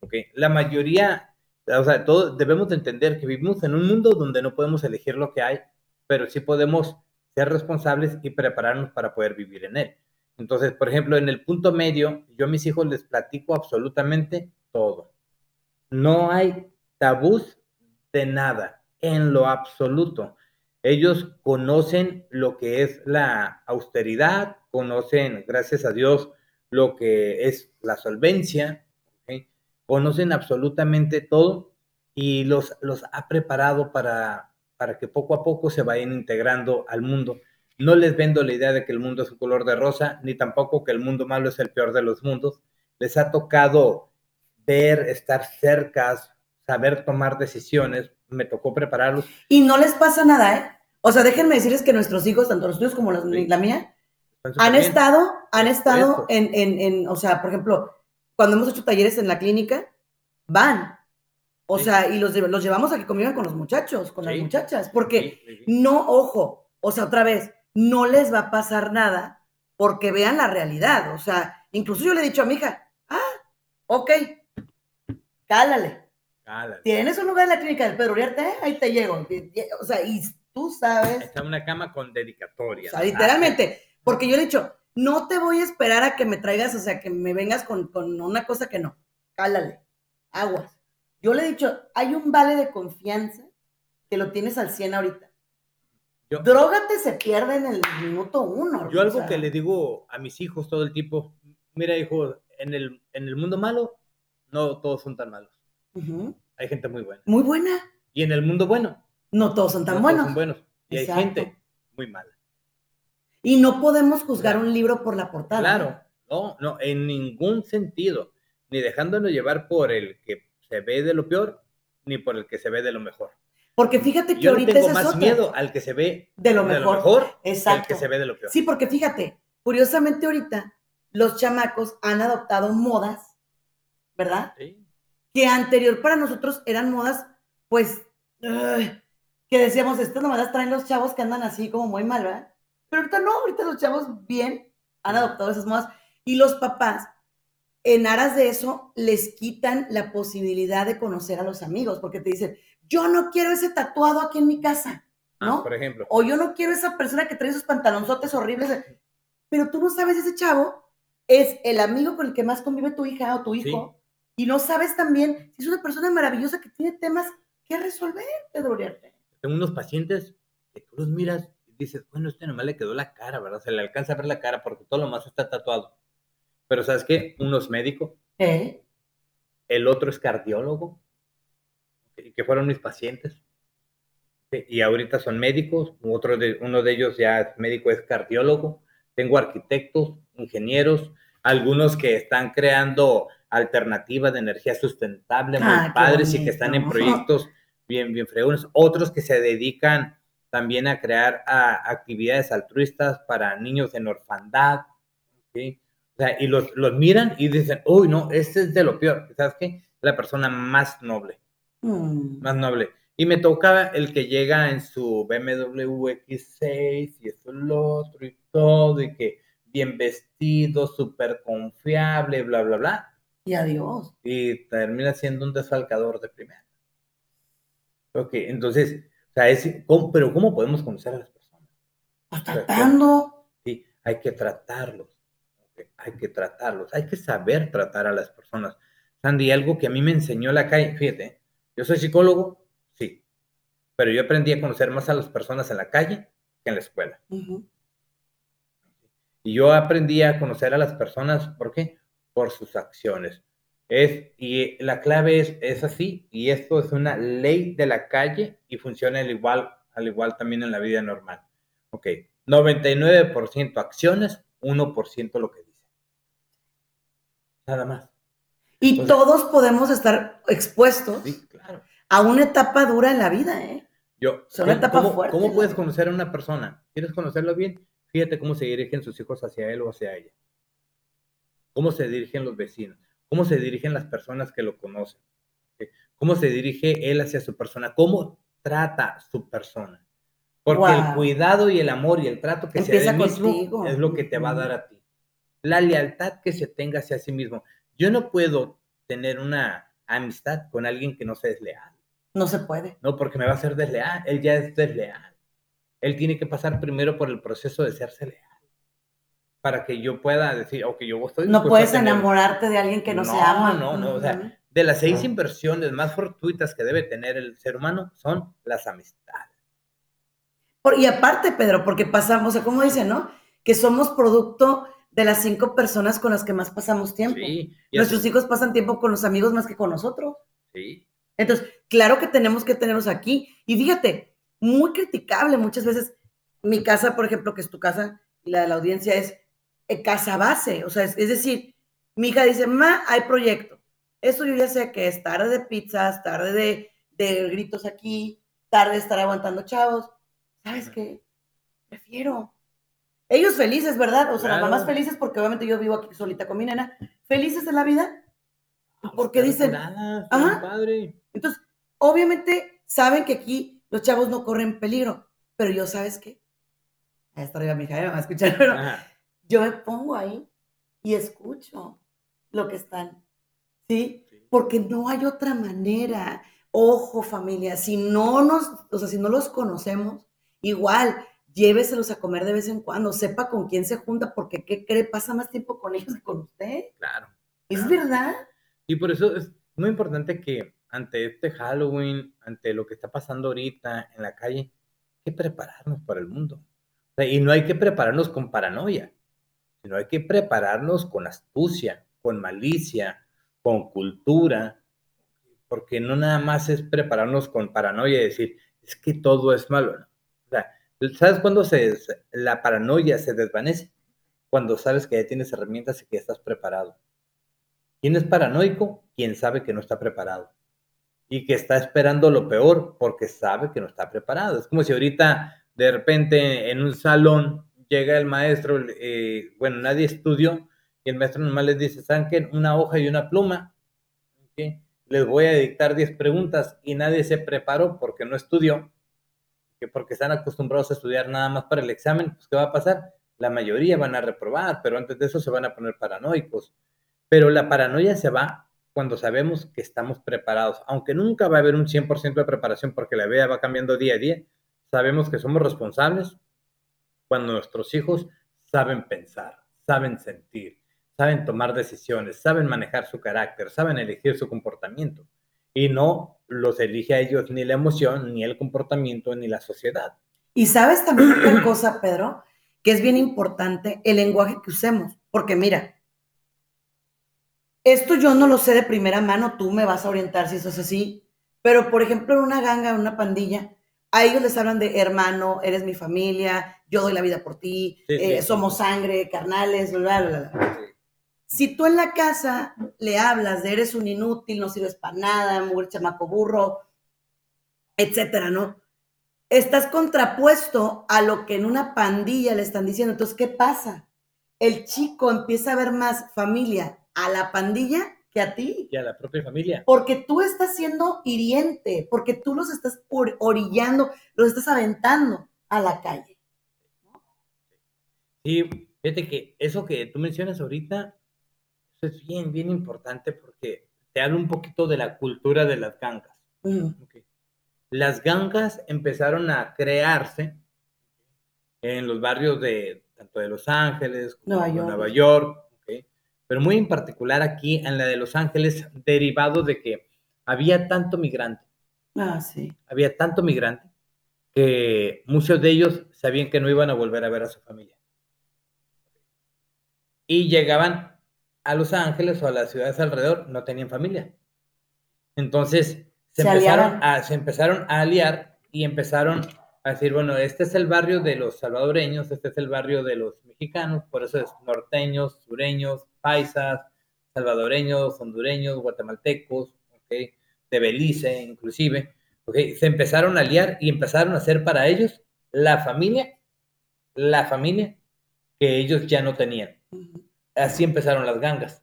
¿Okay? La mayoría, o sea, todos debemos entender que vivimos en un mundo donde no podemos elegir lo que hay, pero sí podemos ser responsables y prepararnos para poder vivir en él. Entonces, por ejemplo, en el punto medio, yo a mis hijos les platico absolutamente todo. No hay tabús de nada, en lo absoluto. Ellos conocen lo que es la austeridad, conocen, gracias a Dios, lo que es la solvencia, conocen absolutamente todo y los, los ha preparado para, para que poco a poco se vayan integrando al mundo. No les vendo la idea de que el mundo es un color de rosa, ni tampoco que el mundo malo es el peor de los mundos. Les ha tocado ver, estar cerca, saber tomar decisiones, me tocó prepararlos. Y no les pasa nada, ¿eh? O sea, déjenme decirles que nuestros hijos, tanto los tuyos como la mía, han estado, han estado en, en, en, o sea, por ejemplo, cuando hemos hecho talleres en la clínica, van. O sea, y los, los llevamos a que convivan con los muchachos, con las muchachas, porque no, ojo, o sea, otra vez, no les va a pasar nada porque vean la realidad. O sea, incluso yo le he dicho a mi hija, ah, ok, cálale. Tienes un lugar en la clínica del Pedro Uriarte, ahí te llego. O sea, y tú sabes. Está una cama con dedicatoria. O sea, literalmente. Porque yo le he dicho, no te voy a esperar a que me traigas, o sea, que me vengas con, una cosa que no. Cálale. Aguas. Yo le he dicho, hay un vale de confianza que lo tienes al 100 ahorita. Yo, Drógate se pierde en el minuto uno. Yo algo que le digo a mis hijos todo el tiempo, mira hijo, en el, en el mundo malo no todos son tan malos. Hay gente muy buena. Muy buena. Y en el mundo bueno. No todos son tan buenos. Todos son buenos. Y hay gente muy mala. Y no podemos juzgar un libro por la portada. Claro, no, no, en ningún sentido. Ni dejándonos llevar por el que se ve de lo peor, ni por el que se ve de lo mejor. Porque fíjate que ahorita tengo más miedo al que se ve de lo mejor, Exacto. que se ve de lo peor. Sí, porque fíjate, curiosamente ahorita los chamacos han adoptado modas ¿verdad? Que anterior para nosotros eran modas, pues, que decíamos, estas modas traen los chavos que andan así como muy mal, ¿verdad? Pero ahorita no, ahorita los chavos bien han adoptado esas modas y los papás, en aras de eso, les quitan la posibilidad de conocer a los amigos, porque te dicen, yo no quiero ese tatuado aquí en mi casa, ah, ¿no? por ejemplo. O yo no quiero esa persona que trae esos pantalonzotes horribles, pero tú no sabes ese chavo es el amigo con el que más convive tu hija o tu hijo. Y no sabes también si es una persona maravillosa que tiene temas que resolver, Pedro Uriarte. Tengo unos pacientes que tú los miras y dices, bueno, este nomás le quedó la cara, ¿verdad? Se le alcanza a ver la cara porque todo lo más está tatuado. Pero ¿sabes qué? Uno es médico. ¿Eh? El otro es cardiólogo. Que fueron mis pacientes. Y ahorita son médicos. Otro de, uno de ellos ya es médico, es cardiólogo. Tengo arquitectos, ingenieros, algunos que están creando alternativas de energía sustentable muy ah, padres y que están en proyectos bien, bien fregones. Otros que se dedican también a crear actividades altruistas para niños en orfandad. ¿sí? Sea, y los, los, miran y dicen, uy, no, este es de lo peor. ¿Sabes qué? La persona más noble. Mm. Más noble. Y me toca el que llega en su BMW X6 y esto, lo otro y todo, y que bien vestido, súper confiable, bla, bla, bla. Y adiós. Y termina siendo un desfalcador de primera. Ok, entonces, o sea, es, pero ¿cómo podemos conocer a las personas? Pues tratando. Sí, hay que tratarlos, hay que tratarlos, hay que saber tratar a las personas. Sandy, algo que a mí me enseñó la calle, fíjate, yo soy psicólogo, sí, pero yo aprendí a conocer más a las personas en la calle que en la escuela. Y yo aprendí a conocer a las personas, ¿por qué? Por sus acciones. Es, y la clave es, es así, y esto es una ley de la calle y funciona al igual, al igual también en la vida normal. Ok, 99% acciones, 1% lo que. Nada más. Y todos podemos estar expuestos a una etapa dura en la vida, ¿eh? Yo, una etapa fuerte. ¿Cómo puedes conocer a una persona? ¿Quieres conocerlo bien? Fíjate cómo se dirigen sus hijos hacia él o hacia ella. Cómo se dirigen los vecinos cómo se dirigen las personas que lo conocen, cómo se dirige él hacia su persona, cómo trata su persona. Porque el cuidado y el amor y el trato que se da mismo es lo que te va a dar a ti. La lealtad que se tenga hacia sí mismo. Yo no puedo tener una amistad con alguien que no sea desleal. No se puede. No, porque me va a ser desleal. Él ya es desleal. Él tiene que pasar primero por el proceso de serse leal para que yo pueda decir, ok, yo estoy... No puedes enamorarte de alguien que no, se ama. No, no, o sea, de las seis inversiones más fortuitas que debe tener el ser humano son las amistades. y aparte, Pedro, porque pasamos, o sea, como dicen, ¿no? Que somos producto de las cinco personas con las que más pasamos tiempo. Sí, Nuestros hijos pasan tiempo con los amigos más que con nosotros. Sí. Entonces, claro que tenemos que tenerlos aquí. Y fíjate, muy criticable muchas veces. Mi casa, por ejemplo, que es tu casa y la de la audiencia es, eh, casa base. O sea, es, decir, mi hija dice, ma, hay proyecto. Eso yo ya sé que es tarde de pizzas, tarde de, de gritos aquí, tarde de estar aguantando chavos. ¿Sabes qué? Prefiero. Ellos felices, ¿verdad? O sea, las mamás felices porque obviamente yo vivo aquí solita con mi nena. Felices en la vida. Ah, porque dicen, ajá. Padre. Entonces, obviamente saben que aquí los chavos no corren peligro, pero yo, ¿sabes qué? A esta mi hija me va a escuchar, pero yo me pongo ahí y escucho lo que están, ¿sí? Porque no hay otra manera. Ojo, familia, si no nos, o sea, si no los conocemos, igual, lléveselos a comer de vez en cuando, sepa con quién se junta, porque ¿qué cree? Pasa más tiempo con ellos que con usted. Claro. ¿Es verdad? Y por eso es muy importante que ante este Halloween, ante lo que está pasando ahorita en la calle, hay que prepararnos para el mundo. y no hay que prepararnos con paranoia sino hay que prepararnos con astucia, con malicia, con cultura, porque no nada más es prepararnos con paranoia y decir, es que todo es malo. O sea, ¿sabes cuándo se, la paranoia se desvanece? Cuando sabes que ya tienes herramientas y que estás preparado. ¿Quién es paranoico? Quien sabe que no está preparado y que está esperando lo peor porque sabe que no está preparado. Es como si ahorita de repente en un salón llega el maestro, eh, bueno, nadie estudió, y el maestro nomás les dice, saquen una hoja y una pluma, les voy a dictar 10 preguntas, y nadie se preparó porque no estudió, que porque están acostumbrados a estudiar nada más para el examen, pues ¿qué va a pasar? La mayoría van a reprobar, pero antes de eso se van a poner paranoicos. Pero la paranoia se va cuando sabemos que estamos preparados, aunque nunca va a haber un 100% de preparación porque la vida va cambiando día a día, sabemos que somos responsables, cuando nuestros hijos saben pensar, saben sentir, saben tomar decisiones, saben manejar su carácter, saben elegir su comportamiento y no los elige a ellos ni la emoción, ni el comportamiento, ni la sociedad. Y sabes también otra cosa, Pedro, que es bien importante, el lenguaje que usemos, porque mira, esto yo no lo sé de primera mano, tú me vas a orientar si eso es así, pero por ejemplo en una ganga, en una pandilla, a ellos les hablan de hermano, eres mi familia, yo doy la vida por ti, eh, somos sangre, carnales, bla, bla, bla. Si tú en la casa le hablas de eres un inútil, no sirves para nada, mujer chamaco burro, etcétera, ¿no? Estás contrapuesto a lo que en una pandilla le están diciendo. Entonces, ¿qué pasa? El chico empieza a ver más familia a la pandilla que a ti. Que a la propia familia. Porque tú estás siendo hiriente, porque tú los estás orillando, los estás aventando a la calle. Sí, fíjate que eso que tú mencionas ahorita, es bien, bien importante porque te hablo un poquito de la cultura de las gangas. Las gangas empezaron a crearse en los barrios de tanto de Los Ángeles como Nueva de York. Nueva York pero muy en particular aquí en la de Los Ángeles, derivado de que había tanto migrante. Ah, sí. Había tanto migrante que muchos de ellos sabían que no iban a volver a ver a su familia. Y llegaban a Los Ángeles o a las ciudades alrededor, no tenían familia. Entonces se, empezaron, a, se empezaron a aliar y empezaron a decir, bueno, este es el barrio de los salvadoreños, este es el barrio de los mexicanos, por eso es norteños, sureños, paisas, salvadoreños, hondureños, guatemaltecos, ¿okay? de Belice inclusive, ¿okay? se empezaron a aliar y empezaron a hacer para ellos la familia, la familia que ellos ya no tenían. Así empezaron las gangas.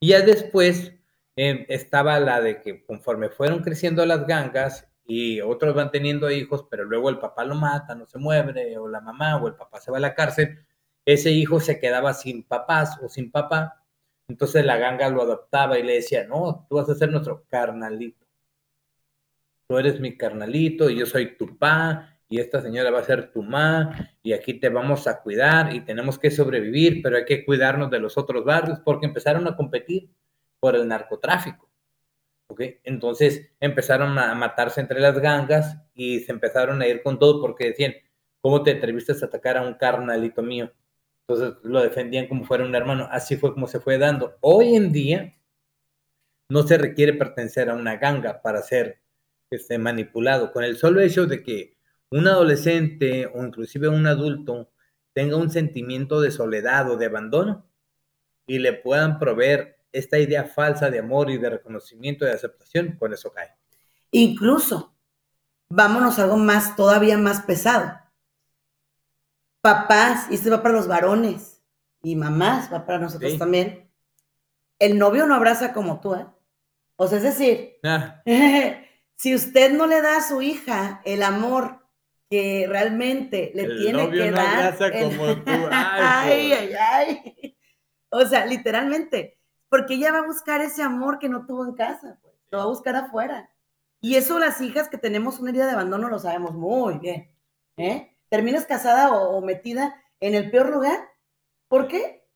Y ya después em, estaba la de que conforme fueron creciendo las gangas y otros van teniendo hijos, pero luego el papá lo mata, no se mueve, o la mamá o el papá se va a la cárcel, ese hijo se quedaba sin papás o sin papá, entonces la ganga lo adoptaba y le decía, no, tú vas a ser nuestro carnalito. Tú eres mi carnalito y yo soy tu pa y esta señora va a ser tu ma y aquí te vamos a cuidar y tenemos que sobrevivir, pero hay que cuidarnos de los otros barrios porque empezaron a competir por el narcotráfico. Entonces empezaron a matarse entre las gangas y se empezaron a ir con todo porque decían, ¿cómo te atreviste a atacar a un carnalito mío? Entonces lo defendían como fuera un hermano. Así fue como se fue dando. Hoy en día no se requiere pertenecer a una ganga para ser este, manipulado. Con el solo hecho de que un adolescente o inclusive un adulto tenga un sentimiento de soledad o de abandono y le puedan proveer esta idea falsa de amor y de reconocimiento y de aceptación, con eso cae. Incluso, vámonos a algo más, todavía más pesado papás, y esto va para los varones, y mamás, va para nosotros también, el novio no abraza como tú, ¿eh? O sea, es decir, ah. si usted no le da a su hija el amor que realmente le tiene que no dar. Abraza como tú. Ay, ay, ay. O sea, literalmente, porque ella va a buscar ese amor que no tuvo en casa, pues, lo va a buscar afuera. Y eso las hijas que tenemos una herida de abandono lo sabemos muy bien. ¿eh? terminas casada o, metida en el peor lugar. ¿Por qué?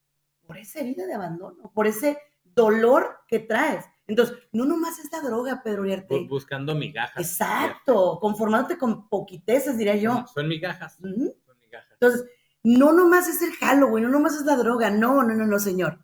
Por esa herida de abandono, por ese dolor que traes. Entonces, no nomás es la droga, Pedro Uriarte. buscando migajas. Exacto, conformándote con poquiteces, diría yo. son migajas. Son migajas. Entonces, no nomás es el Halloween, no nomás es la droga, no, no, no, no, señor.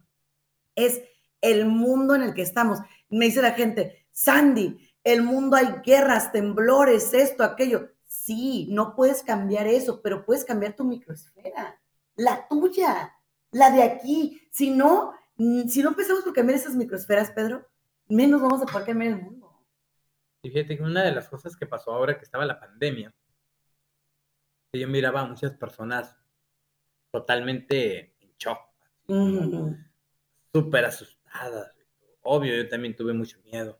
Es el mundo en el que estamos. Me dice la gente, Sandy, el mundo hay guerras, temblores, esto, aquello. Sí, no puedes cambiar eso, pero puedes cambiar tu microesfera, la tuya, la de aquí. Si no, si no empezamos por cambiar esas microesferas, Pedro, menos vamos a poder cambiar el mundo. Y fíjate que una de las cosas que pasó ahora que estaba la pandemia, que yo miraba a muchas personas totalmente en shock, súper asustadas. Obvio, yo también tuve mucho miedo,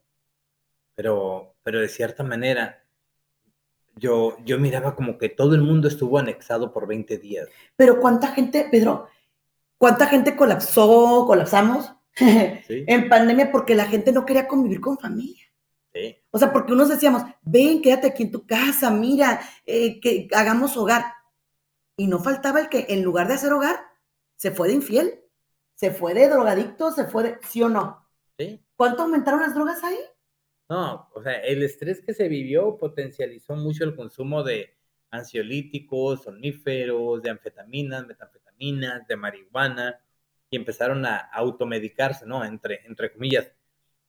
pero, pero de cierta manera yo, yo miraba como que todo el mundo estuvo anexado por 20 días. Pero ¿cuánta gente, Pedro, cuánta gente colapsó, colapsamos en pandemia porque la gente no quería convivir con familia? Sí. O sea, porque unos decíamos, ven, quédate aquí en tu casa, mira, eh, que hagamos hogar. Y no faltaba el que en lugar de hacer hogar, se fue de infiel, se fue de drogadicto, se fue de, ¿sí o no? Sí. ¿Cuánto aumentaron las drogas ahí? No, o sea, el estrés que se vivió potencializó mucho el consumo de ansiolíticos, soníferos, de anfetaminas, metanfetaminas, de marihuana, y empezaron a automedicarse, ¿no? Entre, entre comillas.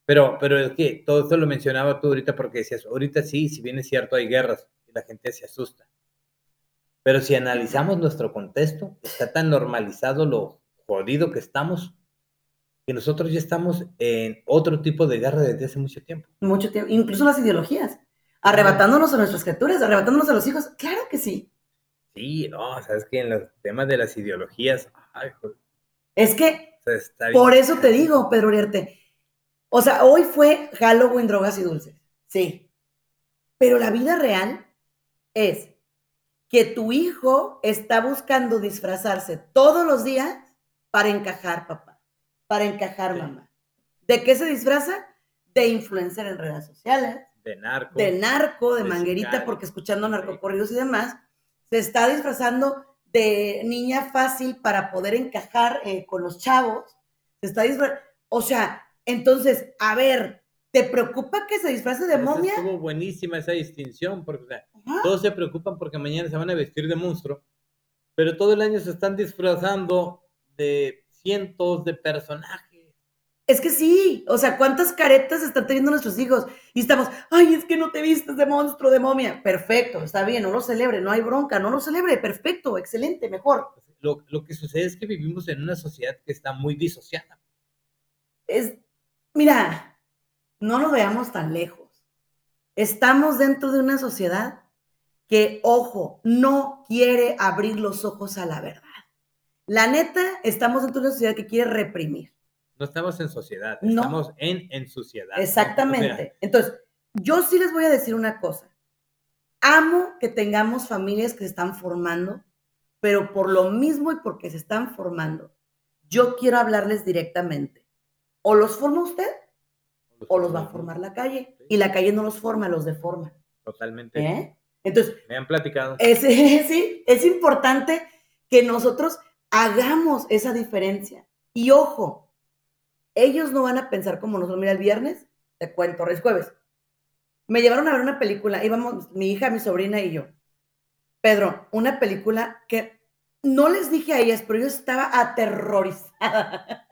Pero, pero es que todo esto lo mencionaba tú ahorita porque decías, ahorita sí, si bien es cierto, hay guerras y la gente se asusta. Pero si analizamos nuestro contexto, está tan normalizado lo jodido que estamos que nosotros ya estamos en otro tipo de guerra desde hace mucho tiempo. Mucho tiempo, incluso las ideologías, arrebatándonos a nuestras criaturas, arrebatándonos a los hijos, claro que sí. Sí, no, sabes que en los temas de las ideologías, es que por eso te digo, Pedro Uriarte, o sea, hoy fue Halloween, drogas y dulces, sí, pero la vida real es que tu hijo está buscando disfrazarse todos los días para encajar, papá para encajar, mamá. ¿De qué se disfraza? De influencer en redes sociales. De narco. De narco, de, manguerita, porque escuchando narcocorridos y demás, se está disfrazando de niña fácil para poder encajar eh, con los chavos. Se está O sea, entonces, a ver, ¿te preocupa que se disfrace de momia? Estuvo buenísima esa distinción, porque todos se preocupan porque mañana se van a vestir de monstruo, pero todo el año se están disfrazando de cientos de personajes es que sí, o sea, ¿cuántas caretas están teniendo nuestros hijos? Y estamos, ay, es que no te vistes de monstruo, de momia. Perfecto, está bien, no lo celebre, no hay bronca, no lo celebre, perfecto, excelente, mejor. Lo, lo que sucede es que vivimos en una sociedad que está muy disociada. Es, mira, no lo veamos tan lejos. Estamos dentro de una sociedad que, ojo, no quiere abrir los ojos a la verdad. La neta, estamos dentro de una sociedad que quiere reprimir no estamos en sociedad, estamos en, en sociedad. Exactamente. Entonces, yo sí les voy a decir una cosa. Amo que tengamos familias que se están formando, pero por lo mismo y porque se están formando, yo quiero hablarles directamente. O los forma usted o los va a formar la calle. Y la calle no los forma, los deforma. Totalmente. ¿Eh? Entonces, me han platicado. Es, sí, es importante que nosotros hagamos esa diferencia. Y ojo, ellos no van a pensar como nosotros. Mira, el viernes, te cuento, es jueves. Me llevaron a ver una película, íbamos mi hija, mi sobrina y yo. Pedro, una película que no les dije a ellas, pero yo estaba aterrorizada.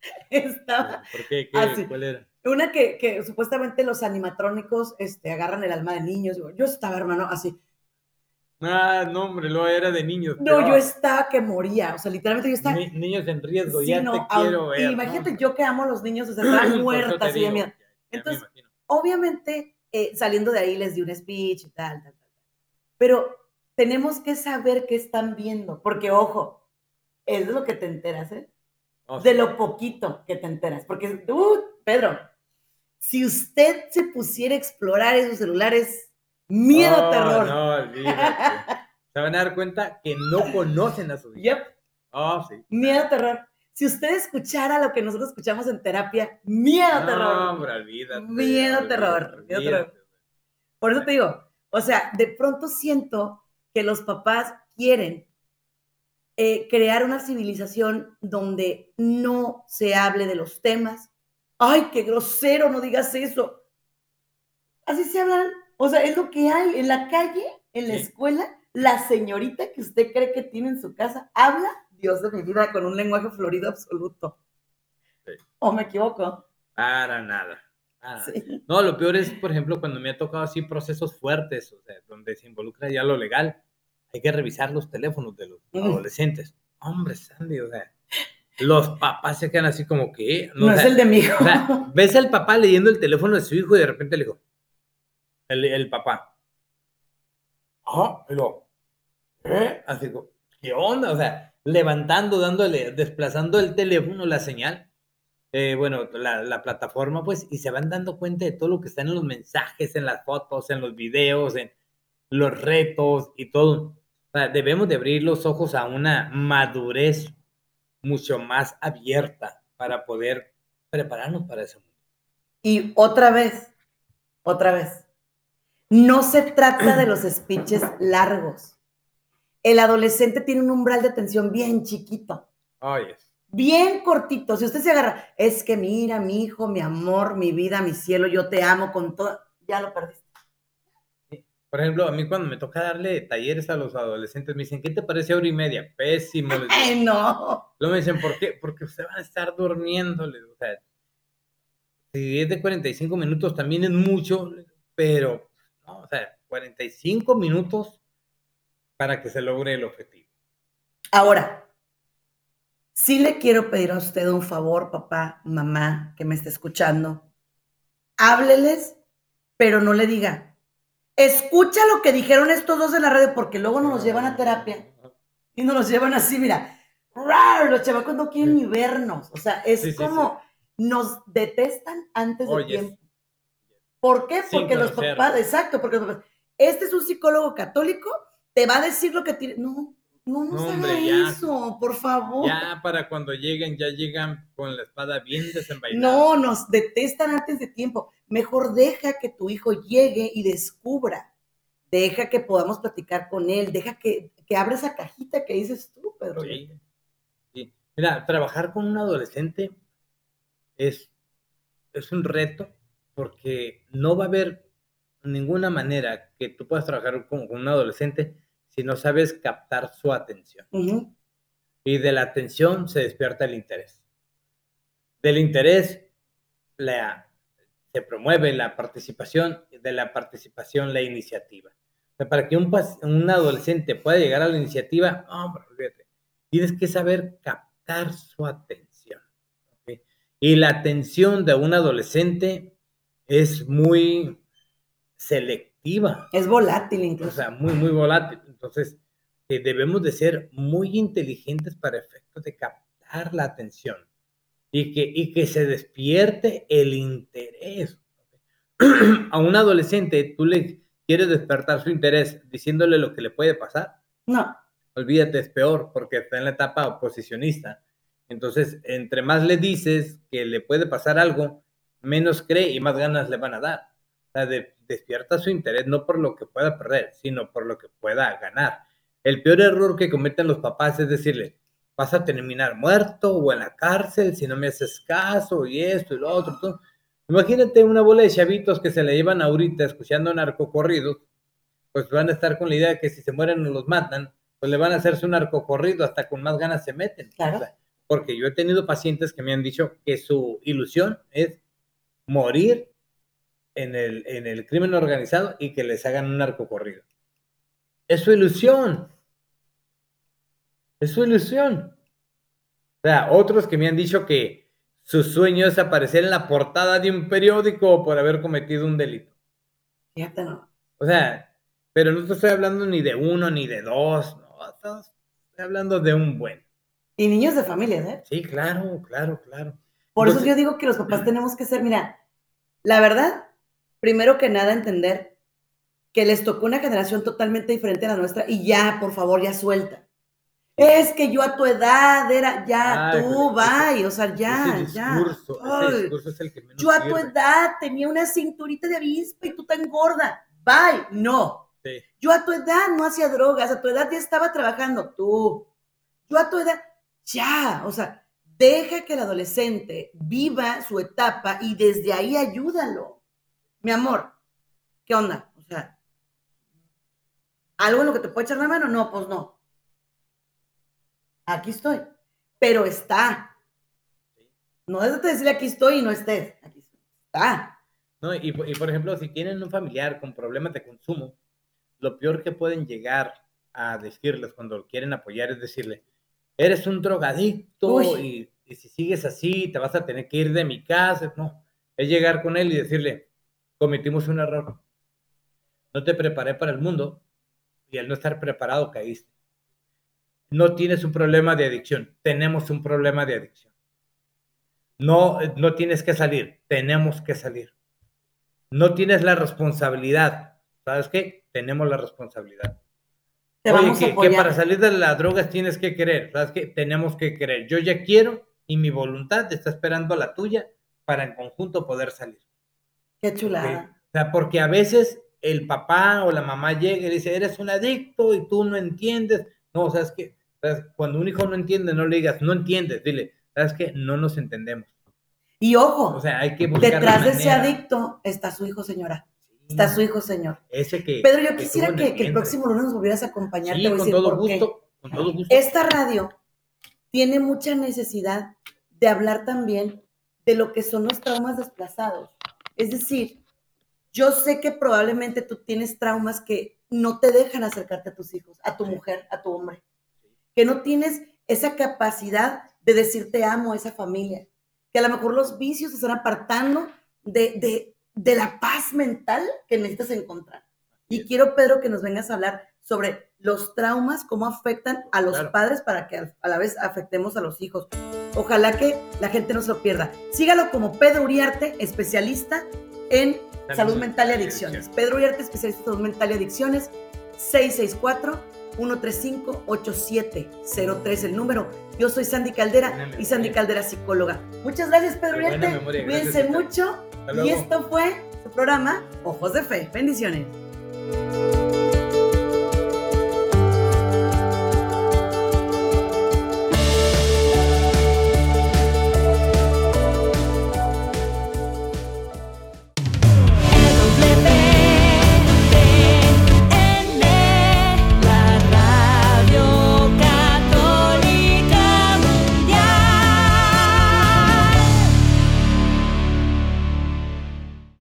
estaba ¿Por qué? ¿Qué? ¿Cuál era? Una que, que, supuestamente los animatrónicos este, agarran el alma de niños. Yo estaba, hermano, así. Ah, no, hombre, lo era de niños. No, yo estaba que moría, o sea, literalmente yo estaba... niños en riesgo, ya te quiero ver. Imagínate yo que amo a los niños, o sea, estaba muerta así de miedo. Entonces, obviamente, eh, saliendo de ahí les di un speech y tal, tal, tal. Pero tenemos que saber qué están viendo, porque ojo, es de lo que te enteras, ¿eh? Oh, de lo poquito que te enteras, porque, uh, Pedro, si usted se pusiera a explorar esos celulares Miedo, terror. No. Se van a dar cuenta que no conocen a su hija. Yep. Oh, sí. Miedo, terror. Si usted escuchara lo que nosotros escuchamos en terapia, miedo, terror. No, hombre, olvídate. Miedo, terror. Miedo, terror. Por eso te digo, o sea, de pronto siento que los papás quieren eh, crear una civilización donde no se hable de los temas. Ay, qué grosero, no digas eso. Así se hablan o sea, es lo que hay en la calle, en la escuela. La señorita que usted cree que tiene en su casa habla, Dios de mi vida, con un lenguaje florido absoluto. ¿O me equivoco? Para nada. No, lo peor es, por ejemplo, cuando me ha tocado así procesos fuertes, o sea, donde se involucra ya lo legal, hay que revisar los teléfonos de los adolescentes. Hombre, Sandy, o sea, los papás se quedan así como que... No, es el de mi hijo. ves al papá leyendo el teléfono de su hijo y de repente le digo, el, papá. Ah, pero, ¿eh? Así, ¿qué onda? O sea, levantando, dándole, desplazando el teléfono, la señal, eh, bueno, la, plataforma, pues, y se van dando cuenta de todo lo que está en los mensajes, en las fotos, en los videos, en los retos y todo. O sea, debemos de abrir los ojos a una madurez mucho más abierta para poder prepararnos para eso. Y otra vez, otra vez, no se trata de los speeches largos. El adolescente tiene un umbral de atención bien chiquito. Oh, bien cortito. Si usted se agarra, es que mira, mi hijo, mi amor, mi vida, mi cielo, yo te amo con todo, ya lo perdiste. Por ejemplo, a mí cuando me toca darle talleres a los adolescentes, me dicen, ¿qué te parece hora y media? Pésimo. Ay, no. Luego me dicen, ¿por qué? Porque usted va a estar durmiéndole. O sea, si es de 45 minutos también es mucho, pero o sea, 45 minutos para que se logre el objetivo. Ahora, sí le quiero pedir a usted un favor, papá, mamá, que me esté escuchando. Hábleles, pero no le diga, escucha lo que dijeron estos dos en la radio, porque luego nos los llevan a terapia y nos los llevan así, mira, los chavacos no quieren ni vernos. O sea, es como nos detestan antes de tiempo. ¿Por qué? Porque los papás, exacto, porque los papás, este es un psicólogo católico, te va a decir lo que tiene. No, no nos haga eso, por favor. Ya para cuando lleguen, ya llegan con la espada bien desenvainada. No, nos detestan antes de tiempo. Mejor deja que tu hijo llegue y descubra. deja que podamos platicar con él, deja que, que abra esa cajita que dices tú, Pedro. Sí. Mira, trabajar con un adolescente es, es un reto porque no va a haber ninguna manera que tú puedas trabajar con, un adolescente si no sabes captar su atención. Y de la atención se despierta el interés. Del interés la, se promueve la participación, de la participación la iniciativa. para que un, un adolescente pueda llegar a la iniciativa, tienes que saber captar su atención. Y la atención de un adolescente es muy selectiva. Es volátil incluso. O sea, muy, muy volátil. Entonces, eh, debemos de ser muy inteligentes para efectos de captar la atención y que, y que se despierte el interés. A un adolescente, tú le quieres despertar su interés diciéndole lo que le puede pasar. No. Olvídate, es peor porque está en la etapa oposicionista. Entonces, entre más le dices que le puede pasar algo, menos cree y más ganas le van a dar. O sea, despierta su interés no por lo que pueda perder, sino por lo que pueda ganar. El peor error que cometen los papás es decirle, vas a terminar muerto o en la cárcel si no me haces caso y esto y lo otro. Imagínate una bola de chavitos que se le llevan ahorita escuchando narcocorridos, pues van a estar con la idea de que si se mueren o los matan, pues le van a hacerse un narcocorrido hasta con más ganas se meten. Claro. porque yo he tenido pacientes que me han dicho que su ilusión es morir en el, en el crimen organizado y que les hagan un narcocorrido. Es su ilusión. Es su ilusión. O sea, otros que me han dicho que su sueño es aparecer en la portada de un periódico por haber cometido un delito. Fíjate, no. O sea, pero no estoy hablando ni de uno ni de dos, no, estoy hablando de un buen. Y niños de familias, ¿eh? Sí, claro, claro, claro. Por eso yo digo que los papás tenemos que ser, mira, la verdad, primero que nada entender que les tocó una generación totalmente diferente a la nuestra y ya, por favor, ya suelta. Es que yo a tu edad era, ya, tú, bye, o sea, ya, ya. yo a tu edad tenía una cinturita de avispa y tú tan gorda, bye, no. Yo a tu edad no hacía drogas, a tu edad ya estaba trabajando, tú. Yo a tu edad, ya, o sea, deja que el adolescente viva su etapa y desde ahí ayúdalo. Mi amor, ¿qué onda? O sea, ¿algo en lo que te puede echar la mano? No, pues no. Aquí estoy. Pero está. No es de decirle aquí estoy y no estés. Aquí está. No, y, y por ejemplo, si tienen un familiar con problemas de consumo, lo peor que pueden llegar a decirles cuando quieren apoyar es decirle, eres un drogadicto y, si sigues así te vas a tener que ir de mi casa. No, es llegar con él y decirle, cometimos un error. No te preparé para el mundo y al no estar preparado caíste. No tienes un problema de adicción, tenemos un problema de adicción. No, no tienes que salir, tenemos que salir. No tienes la responsabilidad, ¿sabes qué? Tenemos la responsabilidad. Oye, que, para salir de las drogas tienes que querer, ¿sabes qué? Tenemos que querer. Yo ya quiero y mi voluntad está esperando la tuya para en conjunto poder salir. Qué chulada. O sea, porque a veces el papá o la mamá llega y dice, eres un adicto y tú no entiendes. No, ¿sabes qué? Cuando un hijo no entiende, no le digas, no entiendes, dile, ¿sabes qué? No nos entendemos. Y ojo, o sea, hay que buscar detrás de ese adicto está su hijo, señora. Está su hijo, señor. Ese que. Pedro, yo quisiera que, el próximo lunes nos volvieras a acompañar. Sí, con, todo gusto, con todo gusto. Esta radio tiene mucha necesidad de hablar también de lo que son los traumas desplazados. Es decir, yo sé que probablemente tú tienes traumas que no te dejan acercarte a tus hijos, a tu mujer, a tu hombre, que no tienes esa capacidad de decir te amo a esa familia, que a lo mejor los vicios se están apartando de, de, de la paz mental que necesitas encontrar. Y quiero, Pedro, que nos vengas a hablar sobre los traumas, cómo afectan a los padres para que a la vez afectemos a los hijos. Ojalá que la gente no se lo pierda. Sígalo como Pedro Uriarte, especialista en salud mental y adicciones. Pedro Uriarte, especialista en salud mental y adicciones, 664-135-8703, el número. Yo soy Sandy Caldera y Sandy Caldera, psicóloga. Muchas gracias, Pedro Uriarte. Cuídense mucho. Y esto fue su programa Ojos de Fe. Bendiciones.